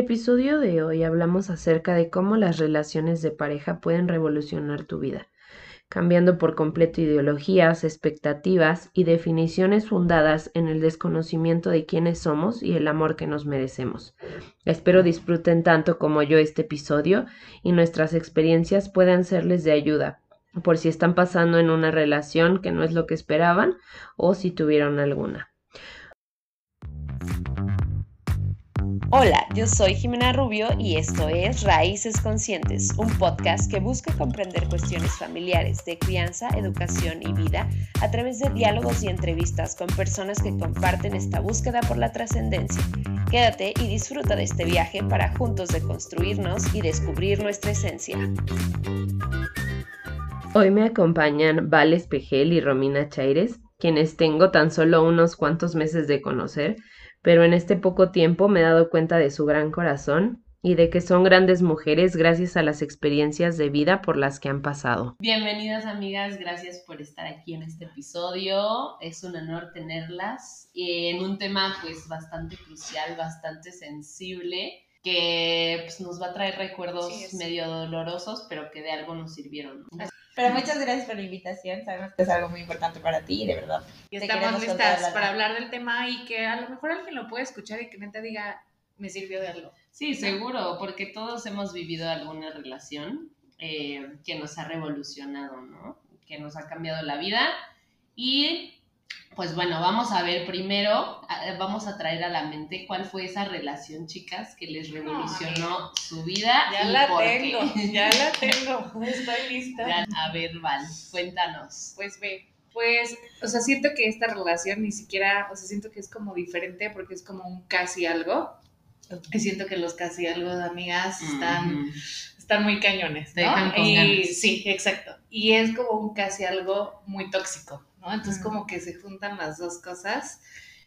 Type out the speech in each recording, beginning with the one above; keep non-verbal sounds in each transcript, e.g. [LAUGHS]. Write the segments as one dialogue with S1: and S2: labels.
S1: episodio de hoy hablamos acerca de cómo las relaciones de pareja pueden revolucionar tu vida, cambiando por completo ideologías, expectativas y definiciones fundadas en el desconocimiento de quiénes somos y el amor que nos merecemos. Espero disfruten tanto como yo este episodio y nuestras experiencias puedan serles de ayuda por si están pasando en una relación que no es lo que esperaban o si tuvieron alguna.
S2: Hola, yo soy Jimena Rubio y esto es Raíces Conscientes, un podcast que busca comprender cuestiones familiares de crianza, educación y vida a través de diálogos y entrevistas con personas que comparten esta búsqueda por la trascendencia. Quédate y disfruta de este viaje para juntos deconstruirnos y descubrir nuestra esencia.
S1: Hoy me acompañan Val Espejel y Romina Chaires, quienes tengo tan solo unos cuantos meses de conocer pero en este poco tiempo me he dado cuenta de su gran corazón y de que son grandes mujeres gracias a las experiencias de vida por las que han pasado.
S3: Bienvenidas amigas, gracias por estar aquí en este episodio. Es un honor tenerlas en un tema pues bastante crucial, bastante sensible que pues, nos va a traer recuerdos medio dolorosos, pero que de algo nos sirvieron.
S4: Pero muchas gracias por la invitación, sabemos que es algo muy importante para ti, de verdad.
S5: Y estamos listas para hablar del tema y que a lo mejor alguien lo puede escuchar y que neta diga, me sirvió de algo.
S3: Sí, seguro, porque todos hemos vivido alguna relación eh, que nos ha revolucionado, ¿no? Que nos ha cambiado la vida y pues bueno, vamos a ver primero, vamos a traer a la mente cuál fue esa relación, chicas, que les revolucionó su vida.
S5: Ya la tengo, ya la [LAUGHS] tengo, estoy lista.
S3: a ver, Val, cuéntanos.
S5: Pues ve, pues, o sea, siento que esta relación ni siquiera, o sea, siento que es como diferente porque es como un casi algo. Y siento que los casi algo de amigas están, están muy cañones, ¿no? y, sí, exacto. Y es como un casi algo muy tóxico. ¿No? Entonces como que se juntan las dos cosas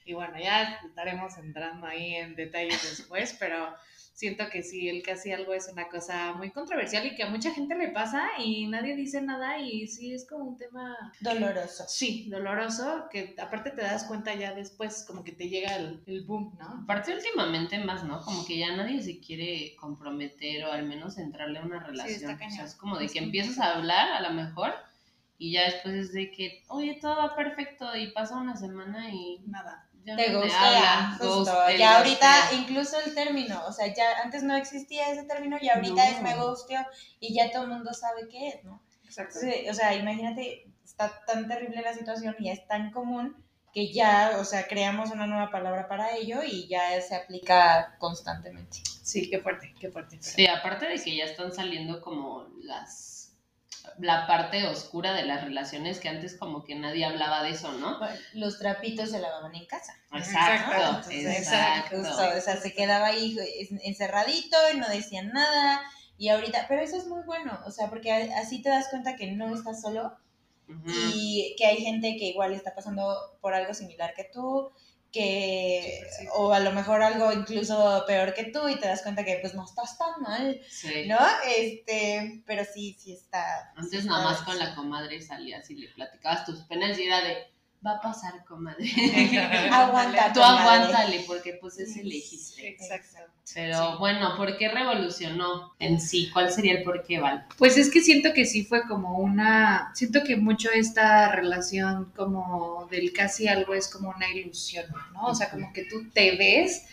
S5: y bueno, ya estaremos entrando ahí en detalles después, [LAUGHS] pero siento que sí, el casi algo es una cosa muy controversial y que a mucha gente le pasa y nadie dice nada y sí es como un tema
S4: doloroso.
S5: Sí, doloroso, que aparte te das cuenta ya después como que te llega el, el boom, ¿no?
S3: Aparte últimamente más, ¿no? Como que ya nadie se quiere comprometer o al menos entrarle a una relación. o sea, es como de que empiezas a hablar a lo mejor y ya después es de que, oye, todo va perfecto y pasa una semana y
S5: nada.
S4: Ya te gusta, justo. ya ahorita, incluso el término, o sea, ya antes no existía ese término y ahorita es me gustó y ya todo el mundo sabe qué es, ¿no? Exacto. o sea, imagínate, está tan terrible la situación y es tan común que ya, o sea, creamos una nueva palabra para ello y ya se aplica constantemente.
S5: Sí, qué fuerte, qué fuerte.
S3: Sí, aparte de que ya están saliendo como las la parte oscura de las relaciones que antes como que nadie hablaba de eso, ¿no?
S4: Los trapitos se lavaban en casa.
S3: Exacto, exacto.
S4: o sea, se quedaba ahí encerradito y no decían nada. Y ahorita, pero eso es muy bueno, o sea, porque así te das cuenta que no estás solo y que hay gente que igual está pasando por algo similar que tú que o a lo mejor algo incluso peor que tú y te das cuenta que pues no estás tan mal, ¿no? Este, pero sí, sí está.
S3: Antes nada más con la comadre salías y le platicabas tus penas y era de va a pasar, comadre. [LAUGHS]
S4: Aguanta.
S3: Tú aguántale, porque pues es elegiste. Exacto. Pero bueno, ¿por qué revolucionó en sí? ¿Cuál sería el por qué, Val?
S5: Pues es que siento que sí fue como una, siento que mucho esta relación como del casi algo es como una ilusión, ¿no? O sea, como que tú te ves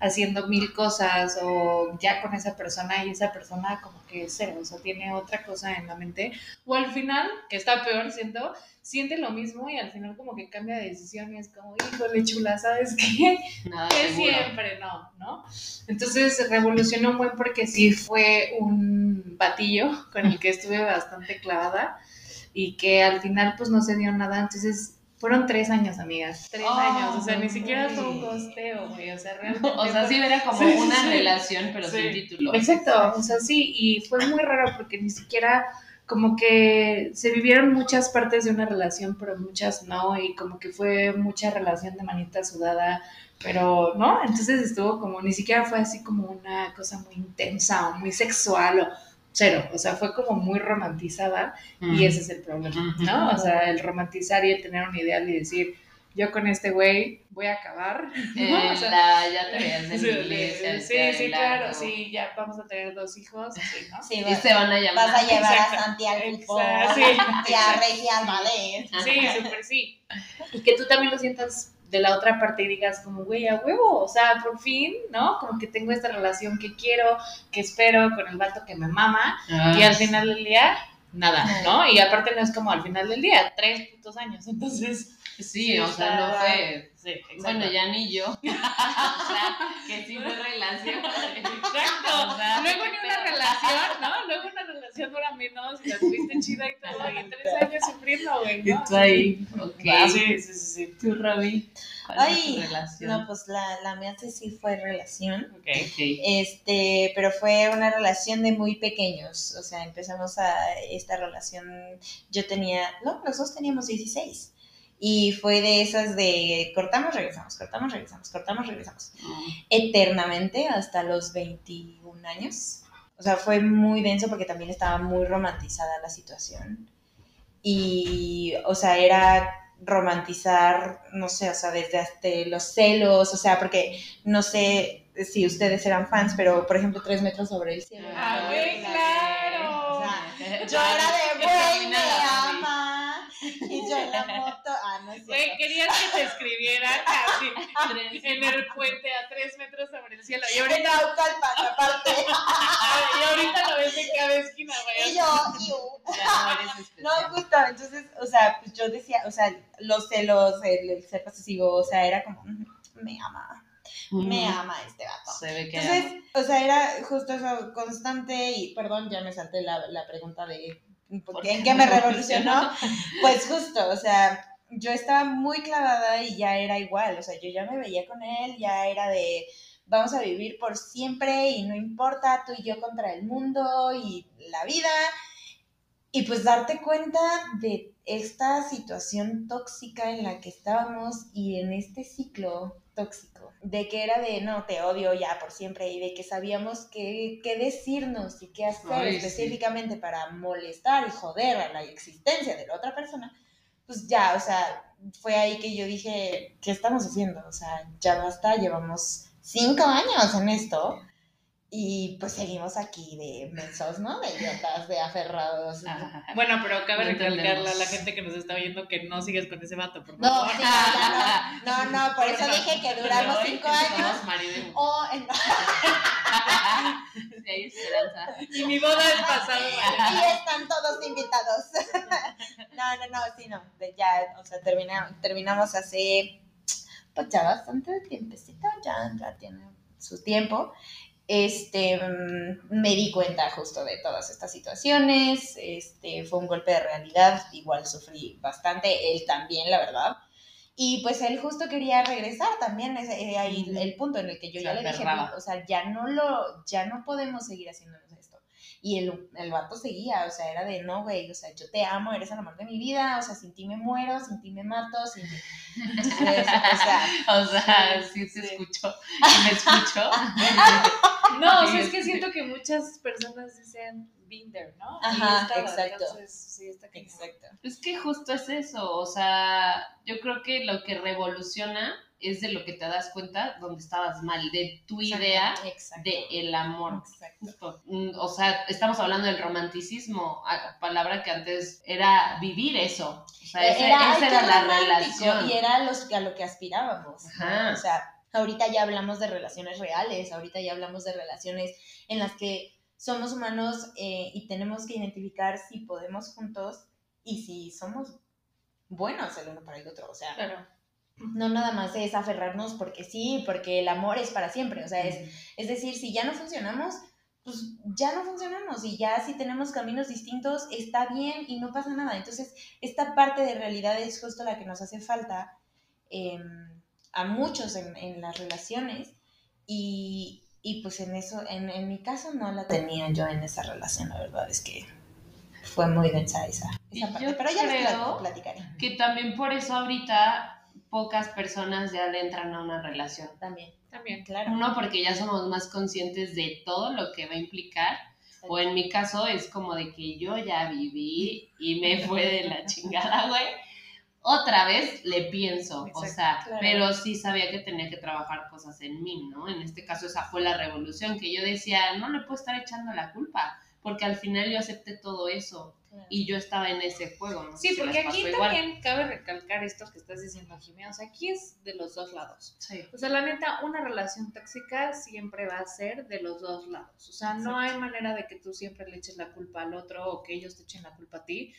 S5: haciendo mil cosas o ya con esa persona y esa persona como que cero, o sea, tiene otra cosa en la mente. O al final, que está peor, siento, siente lo mismo y al final como que cambia de decisión y es como, híjole chula, ¿sabes qué? [LAUGHS] Nada que siempre no, ¿no? Entonces revolucionó buen porque sí fue un batillo con el que estuve bastante clavada y que al final pues no se dio nada, entonces fueron tres años, amigas. Tres años. O sea, ni siquiera fue un costeo, güey. O sea, realmente.
S3: o sea, sí era como una relación, pero sin título.
S5: Exacto. O sea, sí. Y fue muy raro porque ni siquiera. Como que se vivieron muchas partes de una relación, pero muchas no. Y como que fue mucha relación de manita sudada, pero no. Entonces estuvo como. Ni siquiera fue así como una cosa muy intensa o muy sexual o cero, o sea, fue como muy romantizada y ese es el problema, ¿no? O sea, el romantizar y el tener un ideal y decir, yo con este güey voy a acabar. [LAUGHS]
S3: Eh,
S5: ¿no? O sea,
S3: la- ya te veías en [LAUGHS]
S5: sí,
S3: iglesia,
S5: sí, sí,
S3: la-
S5: claro, sí, ya vamos a tener dos hijos, sí, ¿no?
S4: Sí,
S3: Y se van a llamar.
S4: vas a llevar
S5: Exacto.
S4: a Santi al fútbol, [LAUGHS]
S5: Exacto, sí,
S4: a. Regia al ballet.
S5: Sí, súper sí. Y que tú también lo sientas de la otra parte y digas como, güey, a huevo, o sea, por fin, ¿no? Como que tengo esta relación que quiero, que espero con el vato que me mama
S3: Ah,
S5: y al final del día, nada, ¿no? Y aparte no es como al final del día, tres putos años, entonces...
S3: Sí,
S5: Sí,
S3: o sea, no.
S5: Sí, exacto.
S3: Bueno, ya ni yo. [LAUGHS] o sea, que sí fue relación. [LAUGHS]
S5: Exacto.
S3: O sea,
S5: Luego ni una relación, ¿no? Luego una relación dura menos y la tuviste chida y todo, y tres años sufriendo, güey, ¿no?
S3: Tú ahí. Ok.
S5: Ah, sí, sí, sí, sí.
S3: Tú. ¿Cuál
S4: Ay? No, pues la, la mía sí sí fue relación.
S5: Ok.
S3: Ok.
S4: Este, pero fue una relación de muy pequeños. O sea, empezamos a esta relación. Yo tenía, no, los dos teníamos 16. Y fue de esas de cortamos, regresamos, cortamos, regresamos, cortamos, regresamos. Eternamente hasta los 21 años. O sea, fue muy denso porque también estaba muy romantizada la situación. Y, o sea, era romantizar, no sé, o sea, desde hasta los celos, o sea, porque no sé si ustedes eran fans, pero por ejemplo, Tres metros sobre el cielo.
S5: Ah, güey, claro.
S4: O sea, yo era de, güey, me ama. Y yo en la moto, ah, no es
S5: Güey,
S4: cierto.
S5: Querías que te escribieran así en el puente a tres metros sobre el cielo. Y ahorita,
S4: En aparte.
S5: y ahorita lo ves en cada esquina, güey.
S4: Y yo, iu.
S3: Ya no eres especial.
S4: No, justo, entonces, o sea, pues yo decía, o sea, los celos, el, el ser posesivo, o sea, era como, "Mm, me ama, me ama este vato.
S3: Se ve que
S4: Entonces, o sea, era justo eso constante y, perdón, ya me salté la, la pregunta de
S3: ¿Por
S4: ¿en
S3: qué
S4: qué me revolucionó? Pues justo, o sea, yo estaba muy clavada y ya era igual, o sea, yo ya me veía con él, ya era de vamos a vivir por siempre y no importa tú y yo contra el mundo y la vida. Y pues darte cuenta de esta situación tóxica en la que estábamos y en este ciclo tóxico, de que era de no, te odio ya por siempre y de que sabíamos qué, qué decirnos y qué hacer
S3: Ay, sí.
S4: específicamente para molestar y joder a la existencia de la otra persona, pues ya, o sea, fue ahí que yo dije, ¿qué estamos haciendo? O sea, ya basta, llevamos cinco años en esto y pues seguimos aquí de mensos, ¿no? De idiotas, de aferrados.
S3: Ajá.
S5: Bueno, pero cabe
S3: No
S5: recalcarle a la gente que nos está oyendo que no sigues con ese vato, por
S4: No,
S5: favor.
S4: sí, no, no, no, [LAUGHS] por eso dije que duramos
S3: hoy
S4: cinco años. O en- [LAUGHS]
S3: Sí, hay esperanza.
S5: Y mi boda es pasado.
S4: y están todos invitados. [LAUGHS] No, no, no, sí, no. Ya, o sea, termina- terminamos hace, pues ya bastante tiempecito, ya, ya tiene su tiempo. Este, mm, me di cuenta justo de todas estas situaciones. Este, fue un golpe de realidad. Igual sufrí bastante, él también, la verdad. Y pues él justo quería regresar también, es eh, ahí el punto en el que yo ya le dije, o sea, ya no lo, ya no podemos seguir esto. Y el, el vato seguía, o sea, era de, no, güey, o sea, yo te amo, eres el amor de mi vida, o sea, sin ti me muero, sin ti me mato, sin ti... Entonces, o [LAUGHS] sea,
S3: O sea, sí se
S5: Sí.
S3: escuchó. ¿Sí ¿Me escuchó? [LAUGHS]
S5: No, o
S3: Sí,
S5: sea, es que
S3: sí.
S5: siento que muchas personas dicen there, ¿no?
S4: Ajá,
S5: estaba,
S4: exacto.
S5: Entonces, sí, está
S4: exacto.
S3: Es que justo es eso, o sea, yo creo que lo que revoluciona es de lo que te das cuenta donde estabas mal, de tu idea
S4: Exacto.
S3: de el amor.
S4: Exacto.
S3: Mm, O sea, estamos hablando del romanticismo, palabra que antes era vivir eso. O sea, ese-
S4: Era,
S3: esa era la relación.
S4: Y era los, a lo que aspirábamos. ¿no?
S3: Ajá.
S4: O sea, ahorita ya hablamos de relaciones reales, ahorita ya hablamos de relaciones en las que somos humanos eh, y tenemos que identificar si podemos juntos y si somos buenos el uno para el otro. O sea,
S5: Claro.
S4: No nada más es aferrarnos porque sí, porque el amor es para siempre. O sea, es, es decir, si ya no funcionamos, pues ya no funcionamos y ya si tenemos caminos distintos, está bien y no pasa nada. Entonces, esta parte de realidad es justo la que nos hace falta eh, a muchos en, en las relaciones y, y pues en eso, en, en mi caso no la tenía yo en esa relación, la verdad es que fue muy densa esa, esa parte, pero ya les
S3: creo
S4: platicaré
S3: Que también por eso ahorita pocas personas ya le entran a una relación.
S4: también,
S5: También.
S4: claro.
S3: Uno, porque ya somos más conscientes de todo lo que va a implicar. O en mi caso es como de que yo ya viví y me [LAUGHS] fue de la chingada, güey. otra vez le pienso, o
S5: Exacto,
S3: sea,
S4: claro.
S3: pero sí sabía que tenía que trabajar cosas en mí, ¿no? En este caso esa fue la revolución, que yo decía, no le puedo estar echando la culpa, porque al final yo acepté todo eso y yo estaba en ese juego, ¿no?
S5: Sí, porque aquí
S3: igual.
S5: también cabe recalcar esto que estás diciendo, Jimena. O sea, aquí es de los dos lados.
S3: Sí.
S5: O sea, la neta, una relación tóxica siempre va a ser de los dos lados. O sea, no hay manera de que tú siempre le eches la culpa al otro o que ellos te echen la culpa a ti.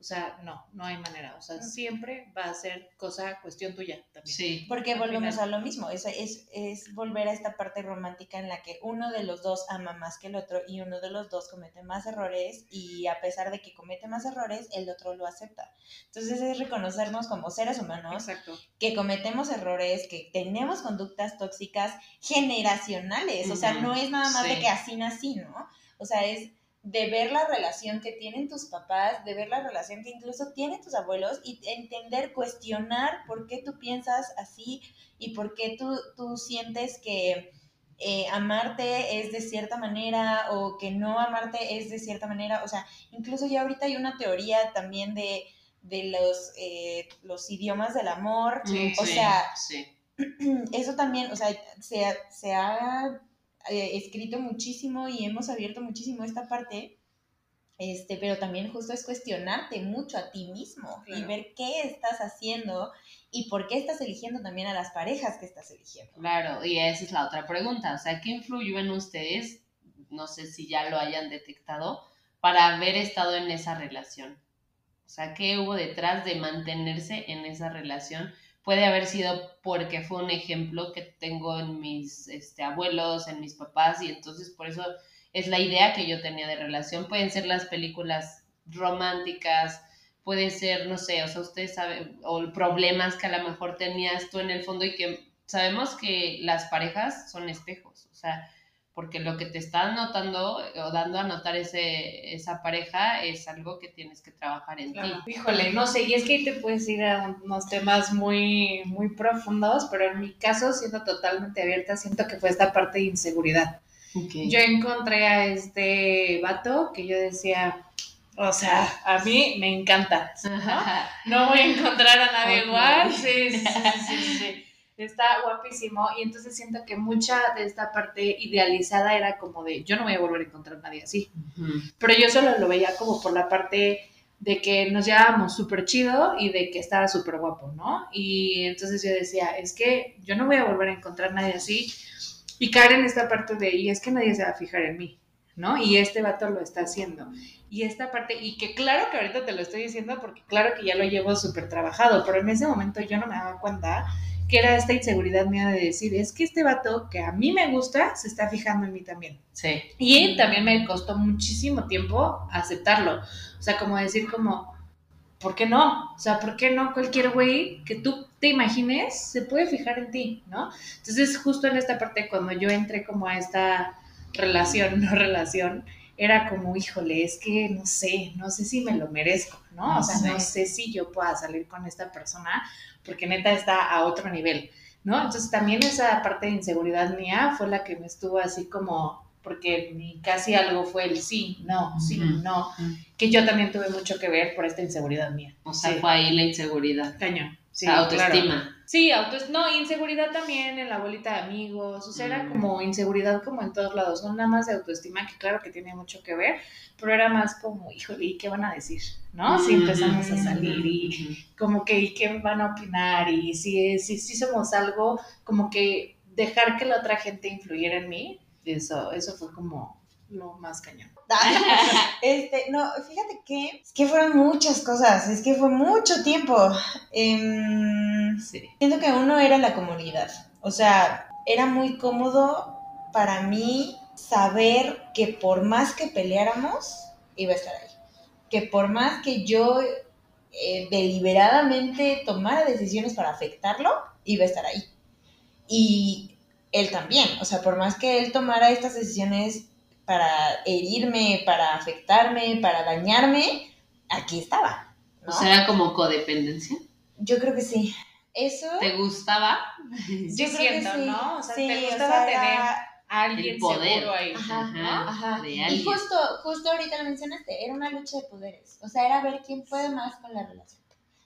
S5: O sea, no, no hay manera. O sea, siempre va a ser cosa, cuestión tuya también.
S3: Sí.
S4: Porque volvemos
S5: final.
S4: a lo mismo, es, es, es volver a esta parte romántica en la que uno de los dos ama más que el otro y uno de los dos comete más errores y a pesar de que comete más errores, el otro lo acepta. Entonces es reconocernos como seres humanos
S5: Exacto.
S4: que cometemos errores, que tenemos conductas tóxicas generacionales, o sea, no es nada más de que así nací, ¿no? O sea, es de ver la relación que tienen tus papás, de ver la relación que incluso tienen tus abuelos y entender, cuestionar por qué tú piensas así y por qué tú, tú sientes que eh, amarte es de cierta manera o que no amarte es de cierta manera. O sea, incluso ya ahorita hay una teoría también de, de los, eh, los idiomas del amor.
S5: Sí,
S4: o
S3: sí,
S4: sea,
S3: sí. [CLEARS THROAT]
S4: eso también, o sea, se, se ha eh, escrito muchísimo y hemos abierto muchísimo esta parte, este, pero también justo es cuestionarte mucho a ti mismo y ver qué estás haciendo y por qué estás eligiendo también a las parejas que estás eligiendo.
S3: Claro, y esa es la otra pregunta. O sea, ¿qué influyó en ustedes? No sé si ya lo hayan detectado, para haber estado en esa relación. O sea, ¿qué hubo detrás de mantenerse en esa relación? Puede haber sido porque fue un ejemplo que tengo en mis este, abuelos, en mis papás, y entonces por eso es la idea que yo tenía de relación. Pueden ser las películas románticas, puede ser, no sé, o sea, ustedes saben, o problemas que a lo mejor tenías tú en el fondo y que sabemos que las parejas son espejos, o sea, porque lo que te está notando o dando a notar ese, esa pareja es algo que tienes que trabajar en
S5: Claro.
S3: ti.
S5: Híjole, no sé, y es que ahí te puedes ir a unos temas muy, muy profundos, pero en mi caso, siendo totalmente abierta, siento que fue esta parte de inseguridad. Yo encontré a este vato que yo decía, o sea, a mí me encanta. ¿no? No voy a encontrar a nadie igual. Sí, sí, sí, [LAUGHS] sí. Está guapísimo. Y entonces siento que mucha de esta parte idealizada era como de, yo no voy a volver a encontrar a nadie así.
S3: Ujú.
S5: Pero yo solo lo veía como por la parte de que nos llevábamos súper chido y de que estaba súper guapo, ¿no? Y entonces yo decía, es que yo no voy a volver a encontrar a nadie así y caer en esta parte de, y es que nadie se va a fijar en mí, ¿no? Y este vato lo está haciendo. Y esta parte, y que claro que ahorita te lo estoy diciendo porque claro que ya lo llevo súper trabajado, pero en ese momento yo no me daba cuenta que era esta inseguridad mía de decir, es que este vato que a mí me gusta se está fijando en mí también.
S3: Sí.
S5: Y también me costó muchísimo tiempo aceptarlo. O sea, como decir como, ¿por qué no? O sea, ¿por qué no cualquier güey que tú te imagines se puede fijar en ti, ¿no? Entonces, justo en esta parte, cuando yo entré como a esta relación, [LAUGHS] no relación, era como, híjole, es que no sé, no sé si me lo merezco, ¿no? O sea, no sé si yo pueda salir con esta persona, porque neta está a otro nivel, ¿no? Entonces también esa parte de inseguridad mía fue la que me estuvo así como, porque mi casi algo fue el sí, no, sí, no, que yo también tuve mucho que ver por esta inseguridad mía.
S3: O sea,
S5: Sí.
S3: fue ahí la inseguridad.
S5: Cañón. Sí, claro.
S3: autoestima.
S5: Sí, autos, no, inseguridad también en la bolita de amigos, o sea, era
S3: Mm.
S5: como inseguridad como en todos lados, no nada más de autoestima, que claro que tiene mucho que ver, pero era más como, híjole, ¿y qué van a decir? ¿No? Si empezamos a salir y como que, ¿y qué van a opinar? Y si, si, si somos algo, como que dejar que la otra gente influyera en mí, eso, eso fue como lo más cañón. [LAUGHS]
S4: Este, no, fíjate que es que fueron muchas cosas, es que fue mucho tiempo. Em,
S3: Sí.
S4: siento que uno era la comunidad, o sea, era muy cómodo para mí saber que por más que peleáramos, iba a estar ahí. Que por más que yo eh, deliberadamente tomara decisiones para afectarlo, iba a estar ahí. Y él también, o sea, por más que él tomara estas decisiones para herirme, para afectarme, para dañarme, aquí estaba. ¿no?
S3: O sea, era como codependencia.
S4: yo creo que sí. Eso.
S3: ¿Te gustaba?
S5: Sí
S4: yo creo
S5: siento,
S4: que sí.
S5: ¿no? O sea,
S4: Sí,
S5: te
S4: o
S5: gustaba
S4: sea,
S5: tener
S4: era-
S5: a alguien
S3: El poder.
S5: seguro ahí.
S4: Ajá,
S3: Ajá,
S4: ajá.
S3: de
S4: Y justo, justo ahorita lo mencionaste, era una lucha de poderes. O sea, era ver quién puede más con la relación.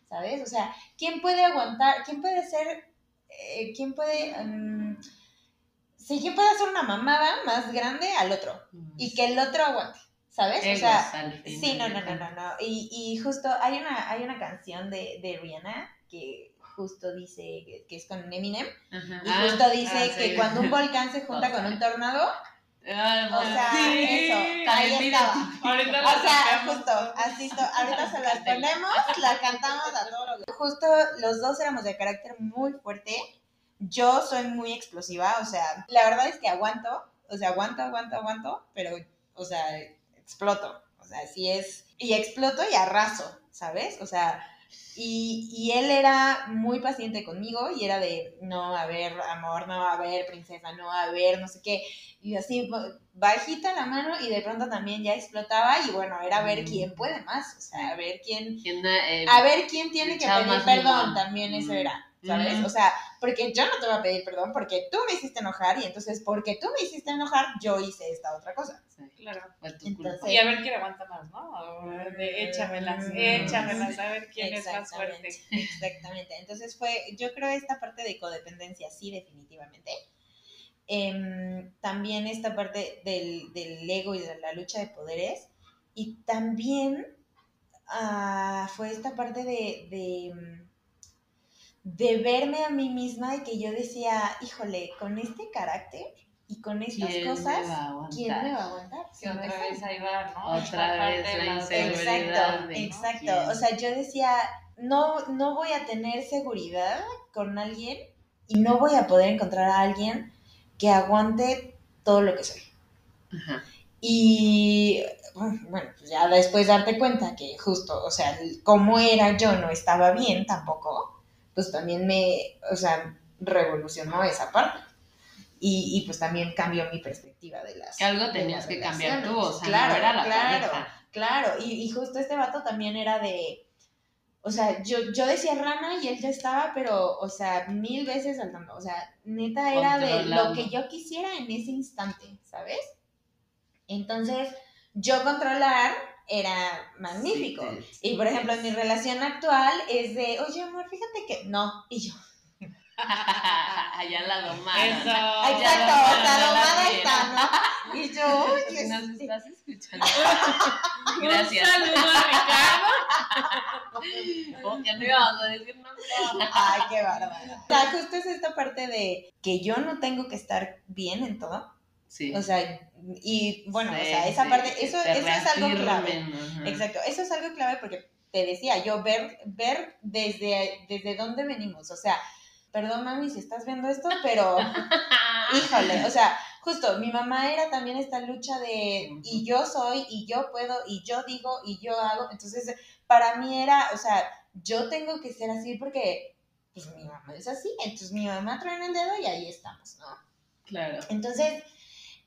S4: ¿sabes? O sea, ¿quién puede aguantar, quién puede ser, eh, quién puede, mm, sí, quién puede hacer una mamada más grande al otro y que el otro aguante, ¿sabes? o sea, sí, no, no, no, no, no. Y, y justo hay una, hay una canción de, de Rihanna que justo dice que, que es con Eminem
S3: Ajá.
S4: y
S3: Ah,
S4: justo dice
S3: ah,
S4: que cuando un volcán se [LAUGHS] junta con un tornado,
S3: Ah,
S4: o sea,
S3: sí.
S4: eso, ahí estaba.
S5: Ahorita
S4: O sea, justo, así, ahorita se las ponemos, las cantamos a todos los... Justo los dos éramos de carácter muy fuerte. Yo soy muy explosiva, o sea, la verdad es que aguanto, o sea, aguanto, aguanto, aguanto, pero, o sea, exploto. O sea, sí es... Y exploto y arraso, ¿sabes? O sea, y, y él era muy paciente conmigo y era de, no, a ver, amor, no, a ver, princesa, no, a ver, no sé qué. Y así, ba- bajita la mano y de pronto también ya explotaba y bueno, era ver
S3: Mm.
S4: quién puede más, o sea, a ver quién,
S3: ¿Quién, eh,
S4: a ver quién tiene que pedir perdón,
S3: limón.
S4: también eso
S3: Mm.
S4: era, ¿sabes?
S3: Mm.
S4: O sea, porque yo no te voy a pedir perdón porque tú me hiciste enojar y entonces porque tú me hiciste enojar, yo hice esta otra cosa.
S3: sí,
S5: Claro.
S3: fue tu
S4: Entonces-
S3: culpa.
S5: Y a ver quién aguanta más, ¿no? De échamelas,
S4: Mm.
S5: échamelas, a ver quién es más fuerte.
S4: Exactamente. Entonces fue, yo creo esta parte de codependencia, sí, definitivamente. Em, también esta parte del, del ego y de la lucha de poderes. Y también ah, fue esta parte de, de, mm, de verme a mí misma y que yo decía, híjole, con este carácter y con estas
S3: ¿Quién me
S4: cosas,
S3: va a aguantar?
S4: ¿quién me va a aguantar?
S5: Que otra vez ahí va, ¿no?
S3: Otra
S5: Esta
S3: vez
S5: parte de
S3: la
S5: la
S3: inseguridad.
S4: Exacto,
S3: de, ¿no?
S4: exacto.
S3: ¿Quién?
S4: O sea, yo decía, no, no voy a tener seguridad con alguien y no voy a poder encontrar a alguien que aguante todo lo que soy.
S3: Ajá.
S4: Y bueno, pues ya después darte cuenta que justo, o sea, como era yo no estaba bien tampoco, pues también me, o sea, revolucionó esa parte. Y, y pues también cambió mi perspectiva de las
S3: Que algo tenías que cambiar tú, o sea,
S4: claro,
S3: no era la
S4: claro,
S3: pareja.
S4: claro. Y, y justo este vato también era de, o sea, yo, yo decía rana y él ya estaba, pero, o sea, mil veces saltando. O sea, neta era de lo que yo quisiera en ese instante, ¿sabes? Entonces, yo controlar era magnífico.
S3: Sí,
S4: Y por ejemplo, en mi relación actual es de, oye amor, fíjate que no. Y yo, [LAUGHS]
S3: Allá la.
S5: Eso.
S4: exacto,
S3: no la
S4: domada está, ¿no? Y yo, oye, [LAUGHS]
S3: nos
S4: sí.
S3: estás escuchando. [LAUGHS] Gracias.
S5: Un saludo a
S3: Oh, ya no íbamos a decir nada.
S4: Ay, qué bárbara. O sea, justo es esta parte de que yo no tengo que estar bien en todo.
S3: Sí.
S4: O sea, y bueno, o sea, esa
S3: sí,
S4: parte, eso, eso es algo clave.
S3: ajá.
S4: Exacto, eso es algo clave porque te decía, yo ver, ver desde, desde dónde venimos. O sea, perdón mami si estás viendo esto, pero [LAUGHS] híjole, o sea, justo mi mamá era también esta lucha de y yo soy, y yo puedo, y yo digo, y yo hago. Entonces, para mí era, o sea, yo tengo que ser así porque pues mi mamá es así, entonces mi mamá trae en el dedo y ahí estamos, ¿no?
S3: Claro.
S4: Entonces,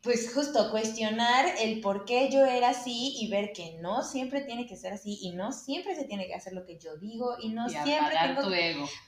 S4: pues justo cuestionar el por qué yo era así y ver que no siempre tiene que ser así y no siempre se tiene que hacer lo que yo digo y no
S3: y
S4: siempre tengo
S3: tu
S4: que...
S3: ego. [LAUGHS]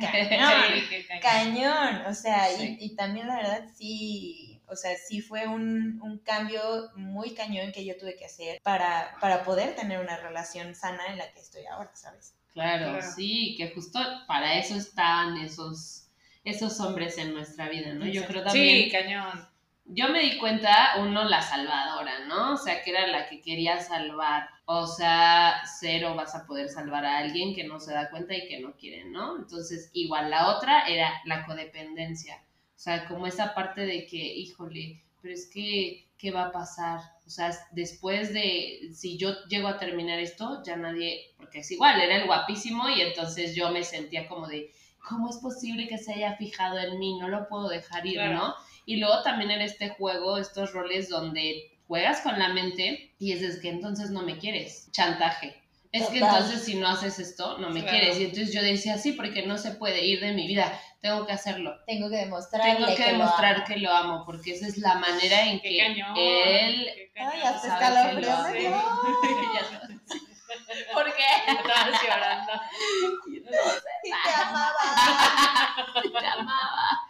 S4: Cañón, [LAUGHS]
S5: Sí, cañón.
S4: cañón, o sea,
S3: Sí.
S4: y, y también la verdad sí, o sea, sí fue un, un cambio muy cañón que yo tuve que hacer para, para poder tener una relación sana en la que estoy ahora, ¿sabes?
S3: Claro,
S5: Claro.
S3: sí, que justo para eso estaban esos, esos hombres en nuestra vida, ¿no? Yo creo
S5: Sí,
S3: también,
S5: cañón.
S3: Yo me di cuenta, uno, la salvadora, ¿no? O sea, que era la que quería salvar. O sea, cero vas a poder salvar a alguien que no se da cuenta y que no quiere, ¿no? Entonces, igual la otra era la codependencia. O sea, como esa parte de que, híjole, pero es que, ¿qué va a pasar? O sea, después de, si yo llego a terminar esto, ya nadie, porque es igual, era el guapísimo y entonces yo me sentía como de, ¿cómo es posible que se haya fijado en mí? No lo puedo dejar ir,
S5: Claro.
S3: ¿no? Y luego también era este juego, estos roles donde juegas con la mente y es, es que entonces no me quieres. Chantaje. Es que entonces si no haces esto, no me
S5: Claro.
S3: quieres. Y entonces yo decía, sí, porque no se puede ir de mi vida, tengo que hacerlo.
S4: Tengo que demostrarle
S3: Tengo que demostrar que lo amo, porque esa es la manera en
S5: Qué
S3: que
S5: cañón.
S3: él...
S5: qué cañón.
S4: Ay, hasta escalofrío [LAUGHS]
S3: ¿Por qué? [LAUGHS]
S5: Estabas llorando.
S4: Sí te amaba. [LAUGHS]
S3: te amaba.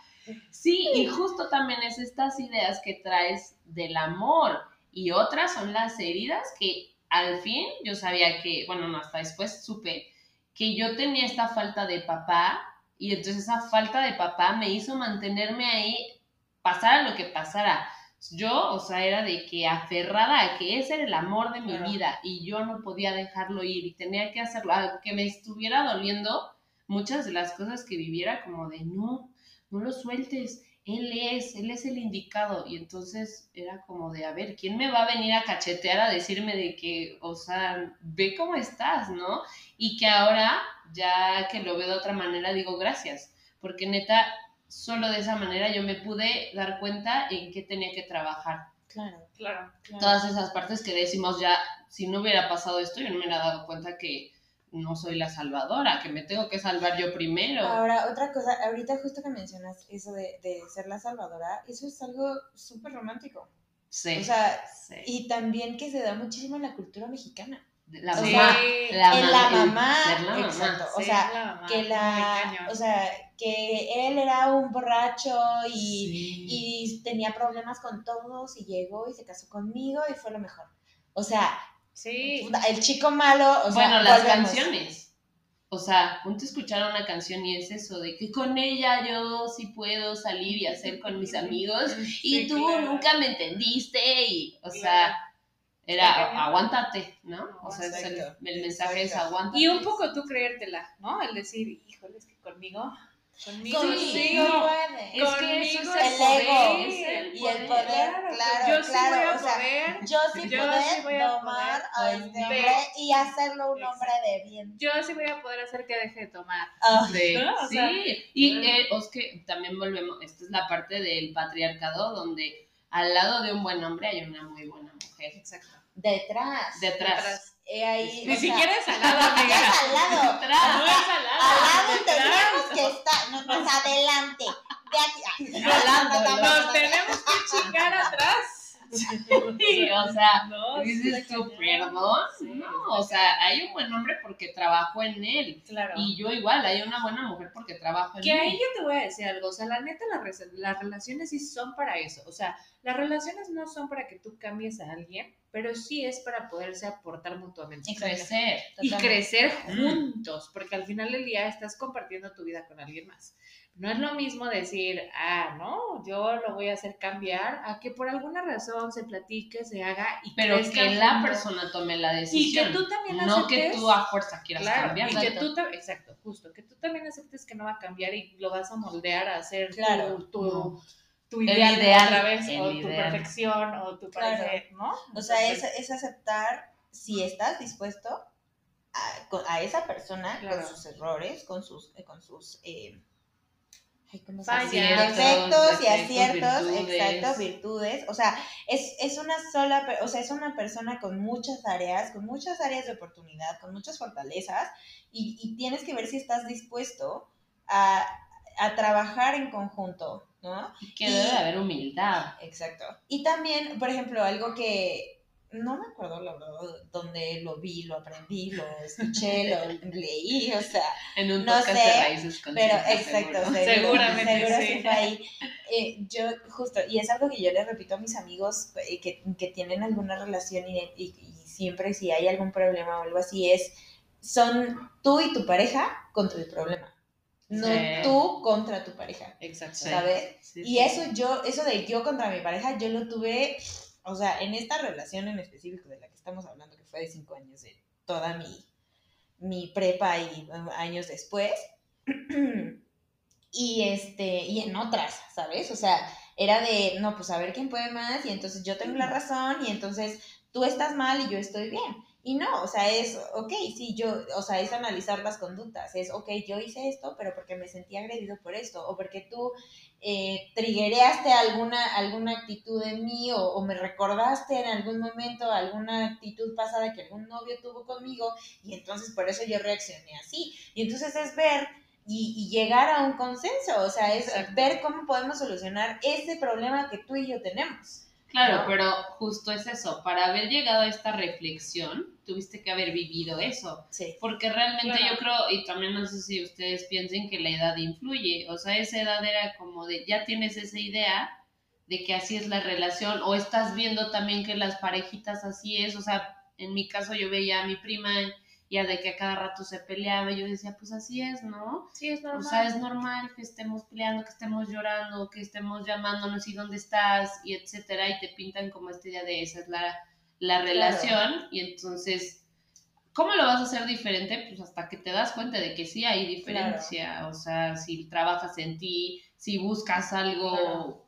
S3: Sí, y justo también es estas ideas que traes del amor y otras son las heridas que al fin yo sabía que, bueno, no, hasta después supe que yo tenía esta falta de papá y entonces esa falta de papá me hizo mantenerme ahí, pasara lo que pasara. Yo, o sea, era de que aferrada a que ese era el amor de mi vida y yo no podía dejarlo ir y tenía que hacerlo, que me estuviera doliendo muchas de las cosas que viviera como de no, no lo sueltes, él es, él es el indicado. Y entonces era como de, a ver, ¿quién me va a venir a cachetear a decirme de que, o sea, ve cómo estás, ¿no? Y que ahora, ya que lo veo de otra manera, digo gracias, porque neta, solo de esa manera yo me pude dar cuenta en qué tenía que trabajar.
S4: Claro, claro, claro.
S3: Todas esas partes que decimos ya, si no hubiera pasado esto, yo no me hubiera dado cuenta que no soy la salvadora, que me tengo que salvar yo primero.
S4: Ahora, otra cosa, ahorita justo que mencionas eso de, de ser la salvadora, eso es algo súper romántico.
S3: Sí.
S4: O sea,
S3: sí.
S4: y también que se da muchísimo en la cultura mexicana.
S3: La
S4: o
S5: sea,
S3: la,
S4: en la mamá,
S3: ser la mamá.
S4: exacto. O sea,
S5: la mamá,
S4: que la, o sea, que él era un borracho y,
S3: Sí.
S4: y tenía problemas con todos y llegó y se casó conmigo y fue lo mejor. O sea,
S5: Sí.
S4: el chico malo, o sea,
S3: bueno, las
S4: volvemos.
S3: canciones. O sea, ponte a escuchar una canción y es eso, de que con ella yo sí puedo salir y hacer con mis amigos y tú
S5: claro.
S3: nunca me entendiste y, o
S5: Claro.
S3: sea, era aguántate, ¿no? O sea, es el, el mensaje es aguántate.
S5: Y un poco tú creértela, ¿no? El decir, híjole, es que conmigo, conmigo
S4: Conmigo
S5: sí.
S4: puede.
S3: Es que eso
S5: Conmigo
S3: es
S4: el ego
S3: es el
S4: y el poder,
S5: Claro,
S4: claro,
S5: yo sí
S4: claro,
S5: voy a
S4: o sea,
S5: poder,
S4: Yo sí
S5: Yo
S4: poder
S5: sí voy a
S4: domar a
S3: poder
S4: este
S3: conmigo.
S4: hombre y hacerlo un hombre de bien.
S5: yo sí voy a poder hacer que deje de tomar.
S4: Ah,
S3: Sí,
S5: ¿no? O
S3: sí.
S5: sea,
S3: y
S5: bueno.
S3: eh, es que también volvemos, esta es la parte del patriarcado donde al lado de un buen hombre hay una muy buena mujer.
S5: Exacto.
S4: detrás.
S3: Detrás.
S4: Ahí,
S5: Ni
S4: sea,
S5: siquiera es al lado, amiga.
S4: es al lado.
S3: Detrás.
S5: No es al lado.
S4: Al lado tendríamos que estar, no, pues adelante. De aquí. ay, no, no,
S5: Nos
S4: no.
S5: tenemos que chingar atrás. [LAUGHS]
S3: Sí, [LAUGHS] o sea,
S5: No,
S3: dices tú, perdón.
S5: Sí,
S3: no, o sea, hay un buen hombre porque trabajo en él.
S5: Claro.
S3: Y yo igual, hay una buena mujer porque trabajo en
S5: Que ahí
S3: él.
S5: yo te voy a decir algo, o sea, la neta, las, res- las relaciones sí son para eso, o sea, las relaciones no son para que tú cambies a alguien, pero sí es para poderse aportar mutuamente.
S3: Y crecer.
S5: y crecer juntos, porque al final del día estás compartiendo tu vida con alguien más. No es lo mismo decir, ah, no, yo lo voy a hacer cambiar, a que por alguna razón se platique, se haga y
S3: Pero que la persona tome la
S5: y
S3: decisión.
S5: que tú también
S3: no que
S5: aceptes-
S3: tú a fuerza quieras
S5: Claro,
S3: cambiar.
S5: y que tú, exacto, justo, que tú también aceptes que no va a cambiar y lo vas a moldear a hacer tu-
S4: Claro.
S5: tu,
S3: No.
S5: tu ideal,
S3: ideal,
S5: otra vez, o tu perfección, o tu
S4: Claro.
S5: parecer, ¿no?
S4: O sea, es, es aceptar si estás dispuesto a, a esa persona con sus errores, con sus, eh, con sus eh, ay, ¿cómo se
S5: Fallas.
S4: dice?
S3: Aciertos,
S4: defectos y aciertos,
S3: virtudes.
S4: exacto, virtudes. O sea, es, es una sola, o sea, es una persona con muchas áreas, con muchas áreas de oportunidad, con muchas fortalezas, y, y tienes que ver si estás dispuesto a, a trabajar en conjunto, ¿no?
S3: Y que debe de haber humildad.
S4: Exacto. Y también, por ejemplo, algo que no me acuerdo la verdad dónde lo vi, lo aprendí, lo escuché, lo [LAUGHS] leí, o sea,
S3: En un
S4: No
S3: podcast
S4: sé,
S3: de raíces
S4: pero exacto,
S3: seguro.
S4: seguro,
S5: Seguramente
S4: seguro
S5: sí.
S4: sí fue ahí. Eh, yo, justo, y es algo que yo le repito a mis amigos eh, que, que tienen alguna relación y, y- y siempre si hay algún problema o algo así es, son tú y tu pareja contra el problema, no
S3: Sí.
S4: tú contra tu pareja.
S5: Exacto.
S4: ¿sabes?
S3: Sí,
S4: Y
S3: sí.
S4: eso yo, eso de yo contra mi pareja, yo lo tuve, o sea, en esta relación en específico de la que estamos hablando, que fue de cinco años, de toda mi, mi prepa y um, años después. [CLEARS THROAT] y este, y en otras, ¿sabes? O sea, era de, no, pues a ver quién puede más, y entonces yo tengo la razón, y entonces tú estás mal y yo estoy bien. Y no, o sea, es, ok, sí, yo, o sea, es analizar las conductas, es, ok, yo hice esto, pero porque me sentí agredido por esto, o porque tú eh, triggereaste alguna, alguna actitud en mí, o, o me recordaste en algún momento alguna actitud pasada que algún novio tuvo conmigo, y entonces por eso yo reaccioné así. Y entonces es ver y, y llegar a un consenso, o sea, es
S5: Exacto.
S4: ver cómo podemos solucionar ese problema que tú y yo tenemos.
S3: Claro,
S4: ¿no?
S3: pero justo es eso. Para haber llegado a esta reflexión, tuviste que haber vivido eso.
S4: Sí.
S3: Porque realmente
S5: Claro.
S3: yo creo, y también no sé si ustedes piensen que la edad influye. O sea, esa edad era como de, ya tienes esa idea de que así es la relación, o estás viendo también que las parejitas así es. O sea, en mi caso yo veía a mi prima ya de que a cada rato se peleaba, y yo decía, pues así es, ¿no?
S6: Sí, es normal.
S3: O sea, es normal que estemos peleando, que estemos llorando, que estemos llamándonos y dónde estás, y etcétera, y te pintan como esta idea de esa es la, la relación, y entonces, ¿cómo lo vas a hacer diferente? Pues hasta que te das cuenta de que sí hay diferencia, o sea, si trabajas en ti, si buscas algo,
S4: Claro.